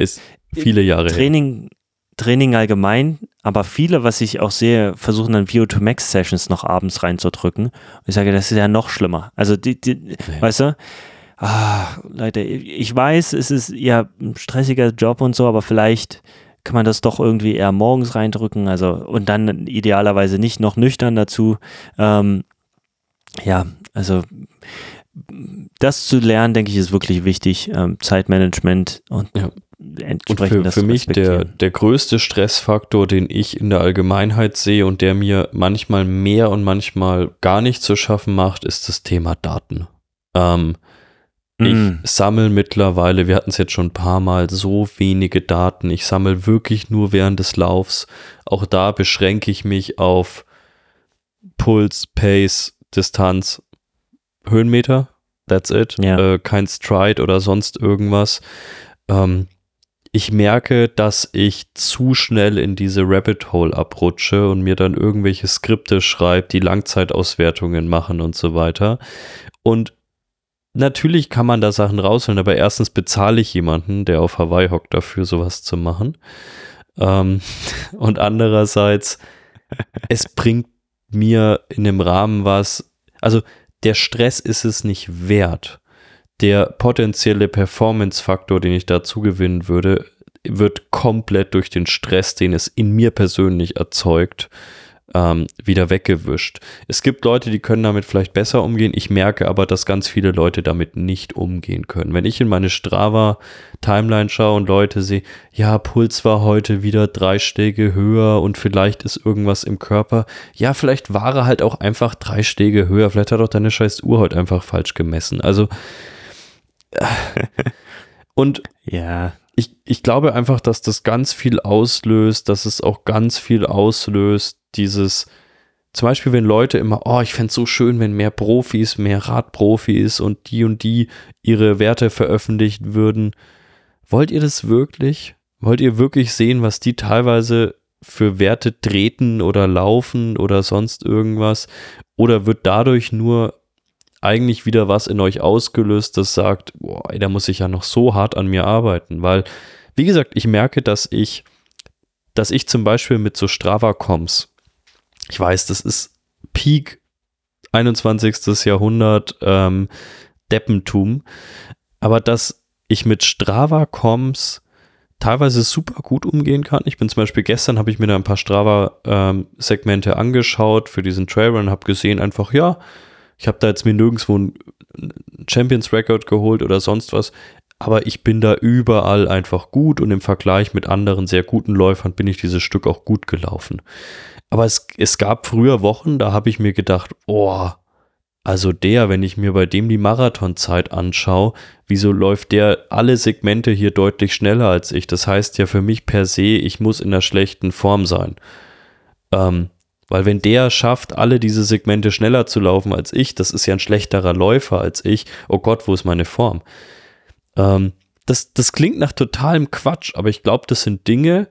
viele Jahre. Training, Training allgemein, aber viele, was ich auch sehe, versuchen dann VO2 Max Sessions noch abends reinzudrücken. Und ich sage, das ist ja noch schlimmer. Also, die, die nee. weißt du? Ah, Leute, ich weiß, es ist ja ein stressiger Job und so, aber vielleicht kann man das doch irgendwie eher morgens reindrücken. Also, und dann idealerweise nicht noch nüchtern dazu. Ähm, ja, also das zu lernen, denke ich, ist wirklich wichtig. Ähm, Zeitmanagement und ja. entsprechend und für, für mich der, der größte Stressfaktor, den ich in der Allgemeinheit sehe und der mir manchmal mehr und manchmal gar nicht zu schaffen macht, ist das Thema Daten. Ähm, mm. Ich sammle mittlerweile, wir hatten es jetzt schon ein paar Mal, so wenige Daten. Ich sammle wirklich nur während des Laufs. Auch da beschränke ich mich auf Puls, Pace, Distanz, Höhenmeter That's it. Ja. Äh, kein Stride oder sonst irgendwas. Ähm, ich merke, dass ich zu schnell in diese Rabbit Hole abrutsche und mir dann irgendwelche Skripte schreibe, die Langzeitauswertungen machen und so weiter. Und natürlich kann man da Sachen rausholen, aber erstens bezahle ich jemanden, der auf Hawaii hockt, dafür sowas zu machen. Ähm, und andererseits, es bringt mir in dem Rahmen was, also der Stress ist es nicht wert. Der potenzielle Performance-Faktor, den ich dazu gewinnen würde, wird komplett durch den Stress, den es in mir persönlich erzeugt, ähm, wieder weggewischt. Es gibt Leute, die können damit vielleicht besser umgehen. Ich merke aber, dass ganz viele Leute damit nicht umgehen können. Wenn ich in meine Strava-Timeline schaue und Leute sehe, ja, Puls war heute wieder drei Stege höher und vielleicht ist irgendwas im Körper. Ja, vielleicht war er halt auch einfach drei Stege höher. Vielleicht hat auch deine scheiß Uhr heute einfach falsch gemessen. Also, und ja, ich, ich glaube einfach, dass das ganz viel auslöst, dass es auch ganz viel auslöst, dieses, zum Beispiel, wenn Leute immer, oh, ich fände es so schön, wenn mehr Profis, mehr Radprofis und die und die ihre Werte veröffentlichen würden. Wollt ihr das wirklich? Wollt ihr wirklich sehen, was die teilweise für Werte treten oder laufen oder sonst irgendwas? Oder wird dadurch nur eigentlich wieder was in euch ausgelöst, das sagt, boah, da muss ich ja noch so hart an mir arbeiten? Weil, wie gesagt, ich merke, dass ich, dass ich zum Beispiel mit so Strava-Coms, ich weiß, das ist Peak 21. Jahrhundert ähm, Deppentum, aber dass ich mit Strava-Coms teilweise super gut umgehen kann. Ich bin zum Beispiel gestern, habe ich mir da ein paar Strava-Segmente ähm, angeschaut für diesen Trailrun und habe gesehen einfach, ja, ich habe da jetzt mir nirgendwo einen Champions Record geholt oder sonst was, aber ich bin da überall einfach gut und im Vergleich mit anderen sehr guten Läufern bin ich dieses Stück auch gut gelaufen. Aber es, es gab früher Wochen, da habe ich mir gedacht, oh, also der, wenn ich mir bei dem die Marathonzeit anschaue, wieso läuft der alle Segmente hier deutlich schneller als ich? Das heißt ja für mich per se, ich muss in einer schlechten Form sein. Ähm, weil wenn der schafft, alle diese Segmente schneller zu laufen als ich, das ist ja ein schlechterer Läufer als ich. Oh Gott, wo ist meine Form? Ähm, das, das klingt nach totalem Quatsch, aber ich glaube, das sind Dinge,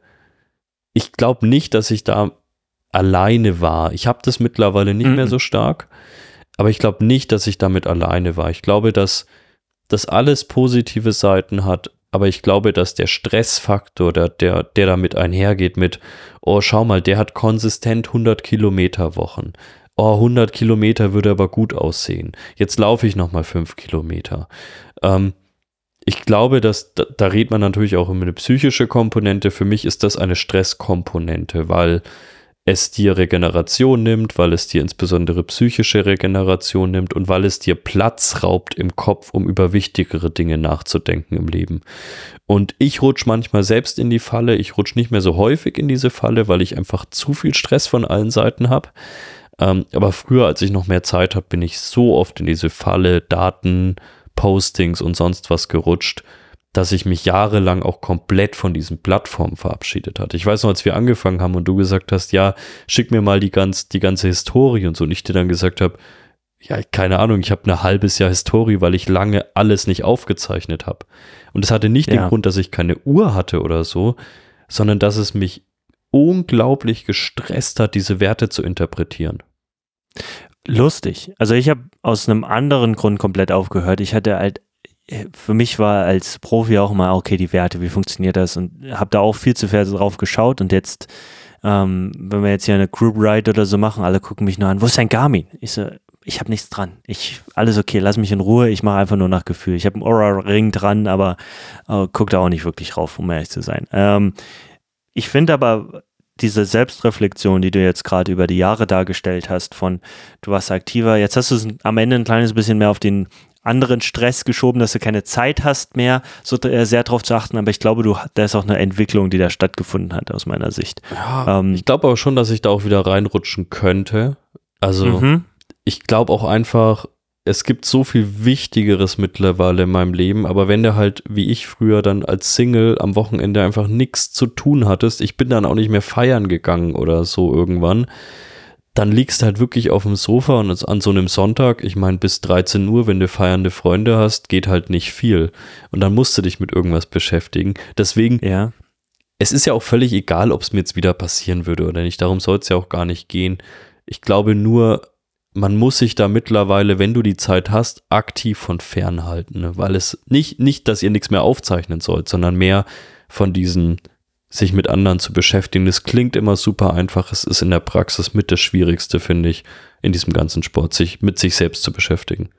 ich glaube nicht, dass ich da alleine war. Ich habe das mittlerweile nicht mhm. mehr so stark, aber ich glaube nicht, dass ich damit alleine war. Ich glaube, dass das alles positive Seiten hat, aber ich glaube, dass der Stressfaktor, der, der, der damit einhergeht mit, oh, schau mal, der hat konsistent 100 Kilometer Wochen. Oh, 100 Kilometer würde aber gut aussehen. Jetzt laufe ich nochmal 5 Kilometer. Ähm, ich glaube, dass da, da redet man natürlich auch über eine psychische Komponente. Für mich ist das eine Stresskomponente, weil es dir Regeneration nimmt, weil es dir insbesondere psychische Regeneration nimmt und weil es dir Platz raubt im Kopf, um über wichtigere Dinge nachzudenken im Leben. Und ich rutsche manchmal selbst in die Falle, ich rutsche nicht mehr so häufig in diese Falle, weil ich einfach zu viel Stress von allen Seiten habe. Ähm, aber früher, als ich noch mehr Zeit habe, bin ich so oft in diese Falle, Daten, Postings und sonst was gerutscht dass ich mich jahrelang auch komplett von diesen Plattformen verabschiedet hatte. Ich weiß noch, als wir angefangen haben und du gesagt hast, ja, schick mir mal die, ganz, die ganze Historie und so, und ich dir dann gesagt habe, ja, keine Ahnung, ich habe ein halbes Jahr Historie, weil ich lange alles nicht aufgezeichnet habe. Und es hatte nicht ja. den Grund, dass ich keine Uhr hatte oder so, sondern dass es mich unglaublich gestresst hat, diese Werte zu interpretieren. Lustig. Also ich habe aus einem anderen Grund komplett aufgehört. Ich hatte halt für mich war als Profi auch immer, okay, die Werte, wie funktioniert das? Und habe da auch viel zu viel drauf geschaut und jetzt, ähm, wenn wir jetzt hier eine Group Ride oder so machen, alle gucken mich nur an, wo ist dein Garmin? Ich so, ich habe nichts dran. Ich, alles okay, lass mich in Ruhe, ich mache einfach nur nach Gefühl. Ich habe einen Aura-Ring dran, aber äh, guck da auch nicht wirklich drauf, um ehrlich zu sein. Ähm, ich finde aber diese Selbstreflexion, die du jetzt gerade über die Jahre dargestellt hast, von du warst aktiver, jetzt hast du am Ende ein kleines bisschen mehr auf den anderen Stress geschoben, dass du keine Zeit hast mehr, so äh, sehr darauf zu achten. Aber ich glaube, du, da ist auch eine Entwicklung, die da stattgefunden hat, aus meiner Sicht. Ja, ähm, ich glaube aber schon, dass ich da auch wieder reinrutschen könnte. Also, mhm. ich glaube auch einfach, es gibt so viel Wichtigeres mittlerweile in meinem Leben, aber wenn du halt, wie ich früher dann als Single am Wochenende einfach nichts zu tun hattest, ich bin dann auch nicht mehr feiern gegangen oder so irgendwann, dann liegst du halt wirklich auf dem Sofa und an so einem Sonntag, ich meine, bis 13 Uhr, wenn du feiernde Freunde hast, geht halt nicht viel. Und dann musst du dich mit irgendwas beschäftigen. Deswegen, ja. es ist ja auch völlig egal, ob es mir jetzt wieder passieren würde oder nicht. Darum soll es ja auch gar nicht gehen. Ich glaube nur, man muss sich da mittlerweile, wenn du die Zeit hast, aktiv von fernhalten. Ne? Weil es nicht, nicht, dass ihr nichts mehr aufzeichnen sollt, sondern mehr von diesen sich mit anderen zu beschäftigen. Das klingt immer super einfach. Es ist in der Praxis mit das Schwierigste, finde ich, in diesem ganzen Sport, sich mit sich selbst zu beschäftigen.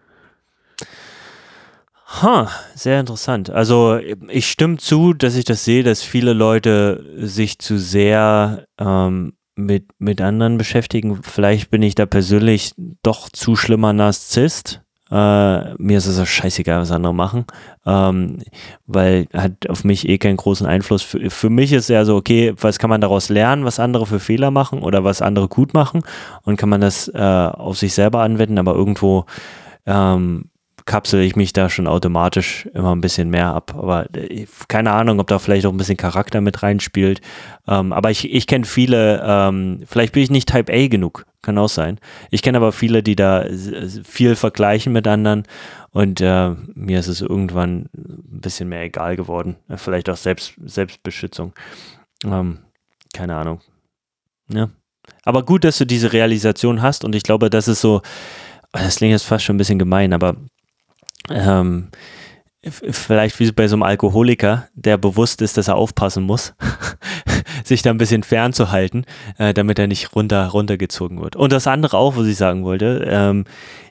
Ha, sehr interessant. Also ich stimme zu, dass ich das sehe, dass viele Leute sich zu sehr ähm, mit, mit anderen beschäftigen. Vielleicht bin ich da persönlich doch zu schlimmer Narzisst. Äh, mir ist es auch scheißegal, was andere machen, ähm, weil hat auf mich eh keinen großen Einfluss. Für, für mich ist ja so, okay, was kann man daraus lernen, was andere für Fehler machen oder was andere gut machen und kann man das äh, auf sich selber anwenden, aber irgendwo ähm, kapsel ich mich da schon automatisch immer ein bisschen mehr ab. Aber äh, keine Ahnung, ob da vielleicht auch ein bisschen Charakter mit reinspielt. Ähm, aber ich, ich kenne viele, ähm, vielleicht bin ich nicht Type A genug, kann auch sein. Ich kenne aber viele, die da viel vergleichen mit anderen und äh, mir ist es irgendwann ein bisschen mehr egal geworden. Vielleicht auch Selbst, Selbstbeschützung. Ähm, keine Ahnung. Ja. Aber gut, dass du diese Realisation hast und ich glaube, das ist so, das klingt jetzt fast schon ein bisschen gemein, aber ähm, vielleicht wie bei so einem Alkoholiker, der bewusst ist, dass er aufpassen muss, sich da ein bisschen fernzuhalten, äh, damit er nicht runter, runtergezogen wird. Und das andere auch, was ich sagen wollte, ähm,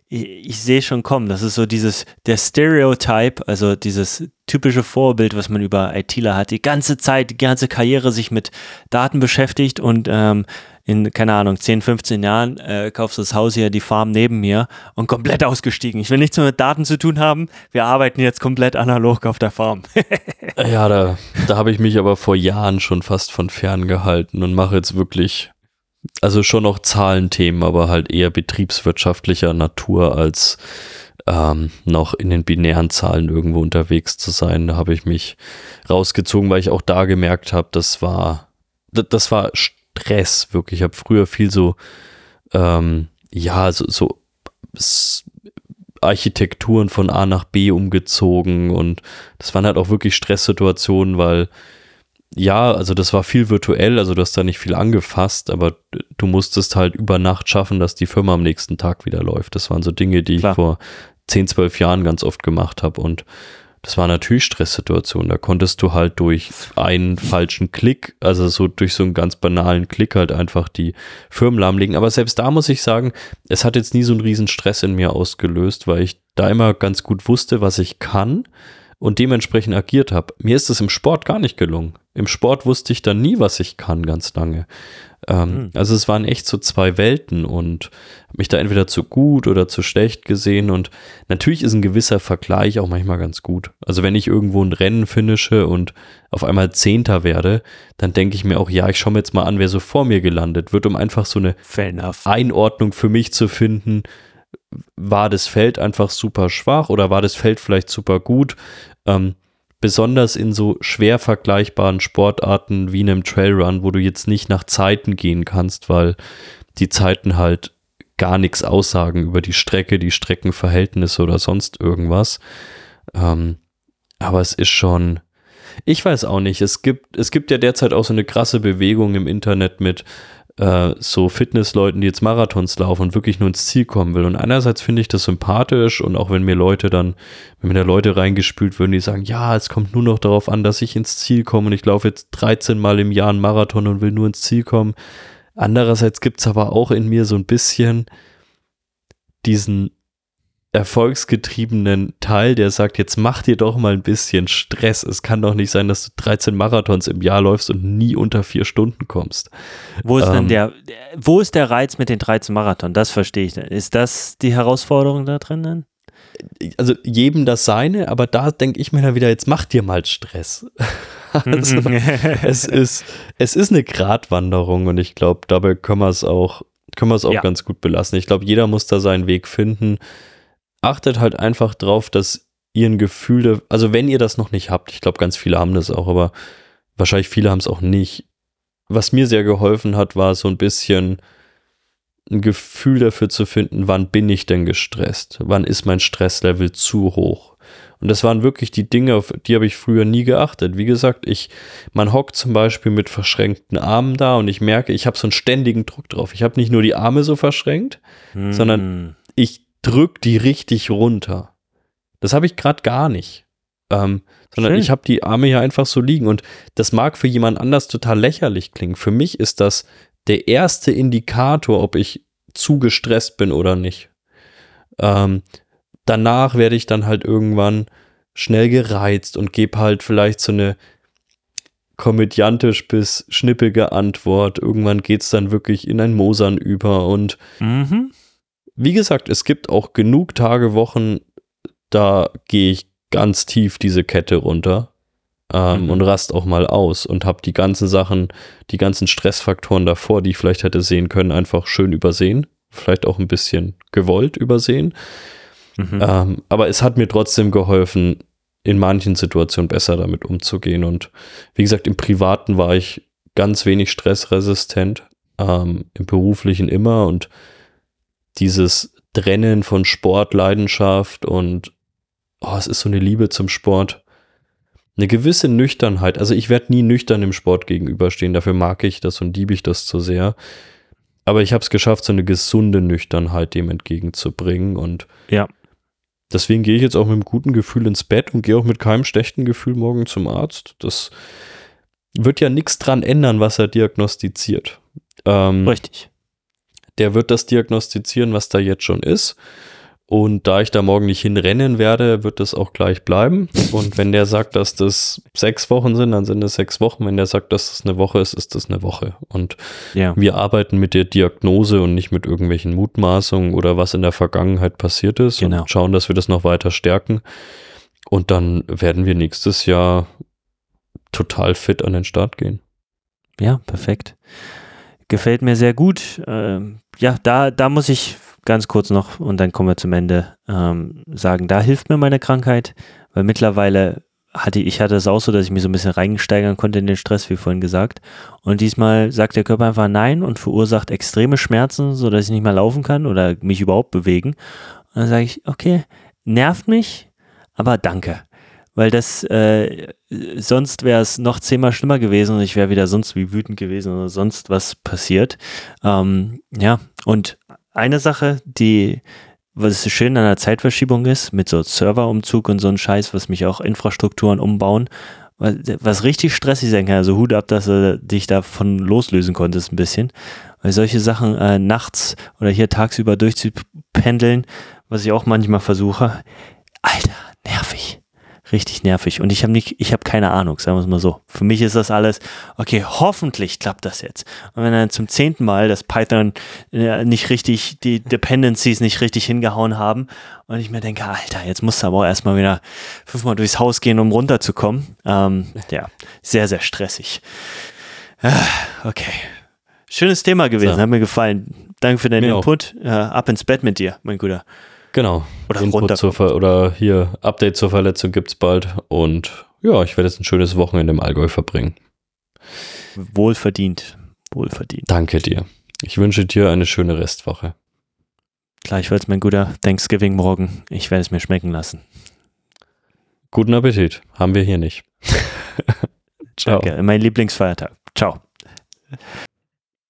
ich, ich sehe schon kommen, das ist so dieses, der Stereotype, also dieses typische Vorbild, was man über ITler hat, die ganze Zeit, die ganze Karriere sich mit Daten beschäftigt und ähm, in, keine Ahnung, 10, 15 Jahren äh, kaufst du das Haus hier, die Farm neben mir und komplett ausgestiegen. Ich will nichts mehr mit Daten zu tun haben. Wir arbeiten jetzt komplett analog auf der Farm. ja, da, da habe ich mich aber vor Jahren schon fast von fern gehalten und mache jetzt wirklich, also schon noch Zahlenthemen, aber halt eher betriebswirtschaftlicher Natur als ähm, noch in den binären Zahlen irgendwo unterwegs zu sein. Da habe ich mich rausgezogen, weil ich auch da gemerkt habe, das war, das war Stress, wirklich. Ich habe früher viel so, ähm, ja, so, so Architekturen von A nach B umgezogen und das waren halt auch wirklich Stresssituationen, weil ja, also das war viel virtuell, also du hast da nicht viel angefasst, aber du musstest halt über Nacht schaffen, dass die Firma am nächsten Tag wieder läuft. Das waren so Dinge, die Klar. ich vor 10, 12 Jahren ganz oft gemacht habe und das war natürlich Stresssituation. Da konntest du halt durch einen falschen Klick, also so durch so einen ganz banalen Klick halt einfach die Firmen lahmlegen. Aber selbst da muss ich sagen, es hat jetzt nie so einen riesen Stress in mir ausgelöst, weil ich da immer ganz gut wusste, was ich kann und dementsprechend agiert habe. Mir ist es im Sport gar nicht gelungen. Im Sport wusste ich dann nie, was ich kann, ganz lange. Ähm, mhm. Also es waren echt so zwei Welten und habe mich da entweder zu gut oder zu schlecht gesehen. Und natürlich ist ein gewisser Vergleich auch manchmal ganz gut. Also wenn ich irgendwo ein Rennen finische und auf einmal Zehnter werde, dann denke ich mir auch, ja, ich schaue mir jetzt mal an, wer so vor mir gelandet wird, um einfach so eine Einordnung für mich zu finden war das Feld einfach super schwach oder war das Feld vielleicht super gut? Ähm, besonders in so schwer vergleichbaren Sportarten wie einem Trailrun, wo du jetzt nicht nach Zeiten gehen kannst, weil die Zeiten halt gar nichts aussagen über die Strecke, die Streckenverhältnisse oder sonst irgendwas. Ähm, aber es ist schon, ich weiß auch nicht, es gibt, es gibt ja derzeit auch so eine krasse Bewegung im Internet mit, äh, so Fitnessleuten, die jetzt Marathons laufen und wirklich nur ins Ziel kommen will. Und einerseits finde ich das sympathisch und auch wenn mir Leute dann, wenn mir da Leute reingespült würden, die sagen, ja, es kommt nur noch darauf an, dass ich ins Ziel komme und ich laufe jetzt 13 Mal im Jahr einen Marathon und will nur ins Ziel kommen. Andererseits gibt es aber auch in mir so ein bisschen diesen erfolgsgetriebenen Teil, der sagt, jetzt mach dir doch mal ein bisschen Stress. Es kann doch nicht sein, dass du 13 Marathons im Jahr läufst und nie unter vier Stunden kommst. Wo ist ähm, denn der, wo ist der Reiz mit den 13 Marathon? Das verstehe ich. Ist das die Herausforderung da drin dann? Also jedem das seine, aber da denke ich mir dann wieder, jetzt mach dir mal Stress. also, es ist, es ist eine Gratwanderung und ich glaube, dabei können wir es auch, können wir es auch ja. ganz gut belassen. Ich glaube, jeder muss da seinen Weg finden achtet halt einfach drauf, dass ihr ein Gefühl, also wenn ihr das noch nicht habt, ich glaube, ganz viele haben das auch, aber wahrscheinlich viele haben es auch nicht. Was mir sehr geholfen hat, war so ein bisschen ein Gefühl dafür zu finden, wann bin ich denn gestresst? Wann ist mein Stresslevel zu hoch? Und das waren wirklich die Dinge, auf die habe ich früher nie geachtet. Wie gesagt, ich, man hockt zum Beispiel mit verschränkten Armen da und ich merke, ich habe so einen ständigen Druck drauf. Ich habe nicht nur die Arme so verschränkt, hm. sondern ich drück die richtig runter. Das habe ich gerade gar nicht. Ähm, sondern Schön. ich habe die Arme hier einfach so liegen und das mag für jemand anders total lächerlich klingen. Für mich ist das der erste Indikator, ob ich zu gestresst bin oder nicht. Ähm, danach werde ich dann halt irgendwann schnell gereizt und gebe halt vielleicht so eine komödiantisch bis schnippige Antwort. Irgendwann geht es dann wirklich in ein Mosern über und mhm wie gesagt, es gibt auch genug Tage, Wochen, da gehe ich ganz tief diese Kette runter ähm, mhm. und rast auch mal aus und habe die ganzen Sachen, die ganzen Stressfaktoren davor, die ich vielleicht hätte sehen können, einfach schön übersehen. Vielleicht auch ein bisschen gewollt übersehen. Mhm. Ähm, aber es hat mir trotzdem geholfen, in manchen Situationen besser damit umzugehen. Und wie gesagt, im Privaten war ich ganz wenig stressresistent, ähm, im Beruflichen immer und dieses Trennen von Sport, Leidenschaft und oh, es ist so eine Liebe zum Sport. Eine gewisse Nüchternheit. Also ich werde nie nüchtern im Sport gegenüberstehen. Dafür mag ich das und liebe ich das zu sehr. Aber ich habe es geschafft, so eine gesunde Nüchternheit dem entgegenzubringen. Und ja. deswegen gehe ich jetzt auch mit einem guten Gefühl ins Bett und gehe auch mit keinem schlechten Gefühl morgen zum Arzt. Das wird ja nichts dran ändern, was er diagnostiziert. Ähm, Richtig der wird das diagnostizieren, was da jetzt schon ist. Und da ich da morgen nicht hinrennen werde, wird das auch gleich bleiben. Und wenn der sagt, dass das sechs Wochen sind, dann sind es sechs Wochen. Wenn der sagt, dass das eine Woche ist, ist das eine Woche. Und ja. wir arbeiten mit der Diagnose und nicht mit irgendwelchen Mutmaßungen oder was in der Vergangenheit passiert ist genau. und schauen, dass wir das noch weiter stärken. Und dann werden wir nächstes Jahr total fit an den Start gehen. Ja, perfekt. Gefällt mir sehr gut. Ähm, ja, da, da muss ich ganz kurz noch und dann kommen wir zum Ende ähm, sagen, da hilft mir meine Krankheit, weil mittlerweile hatte ich hatte es auch so, dass ich mich so ein bisschen reingesteigern konnte in den Stress, wie vorhin gesagt. Und diesmal sagt der Körper einfach nein und verursacht extreme Schmerzen, sodass ich nicht mehr laufen kann oder mich überhaupt bewegen. Und dann sage ich, okay, nervt mich, aber danke weil das äh, sonst wäre es noch zehnmal schlimmer gewesen und ich wäre wieder sonst wie wütend gewesen oder sonst was passiert. Ähm, ja, und eine Sache, die was schön an der Zeitverschiebung ist, mit so Serverumzug und so ein Scheiß, was mich auch Infrastrukturen umbauen, was, richtig stressig sein kann. Also Hut ab, dass du dich davon loslösen konntest ein bisschen. Weil solche Sachen äh, nachts oder hier tagsüber durchzupendeln, was ich auch manchmal versuche, Alter, richtig nervig. Und ich habe nicht, ich habe keine Ahnung, sagen wir es mal so. Für mich ist das alles, okay, hoffentlich klappt das jetzt. Und wenn dann zum zehnten Mal das Python äh, nicht richtig, die Dependencies nicht richtig hingehauen haben und ich mir denke, Alter, jetzt musst du aber auch erstmal wieder fünfmal durchs Haus gehen, um runterzukommen. Ähm, ja, sehr, sehr stressig. Ah, okay. Schönes Thema gewesen, So. hat mir gefallen. Danke für deinen Mir. Input. Äh, ab ins Bett mit dir, mein Guter. Genau. Oder Input runter. zur Ver oder hier Update zur Verletzung gibt's bald. Und ja, ich werde jetzt ein schönes Wochenende im Allgäu verbringen. Wohlverdient. Wohlverdient. Danke dir. Ich wünsche dir eine schöne Restwoche. Gleichfalls, mein Guter. Thanksgiving morgen. Ich werde es mir schmecken lassen. Guten Appetit. Haben wir hier nicht. Ciao. Danke. Mein Lieblingsfeiertag. Ciao.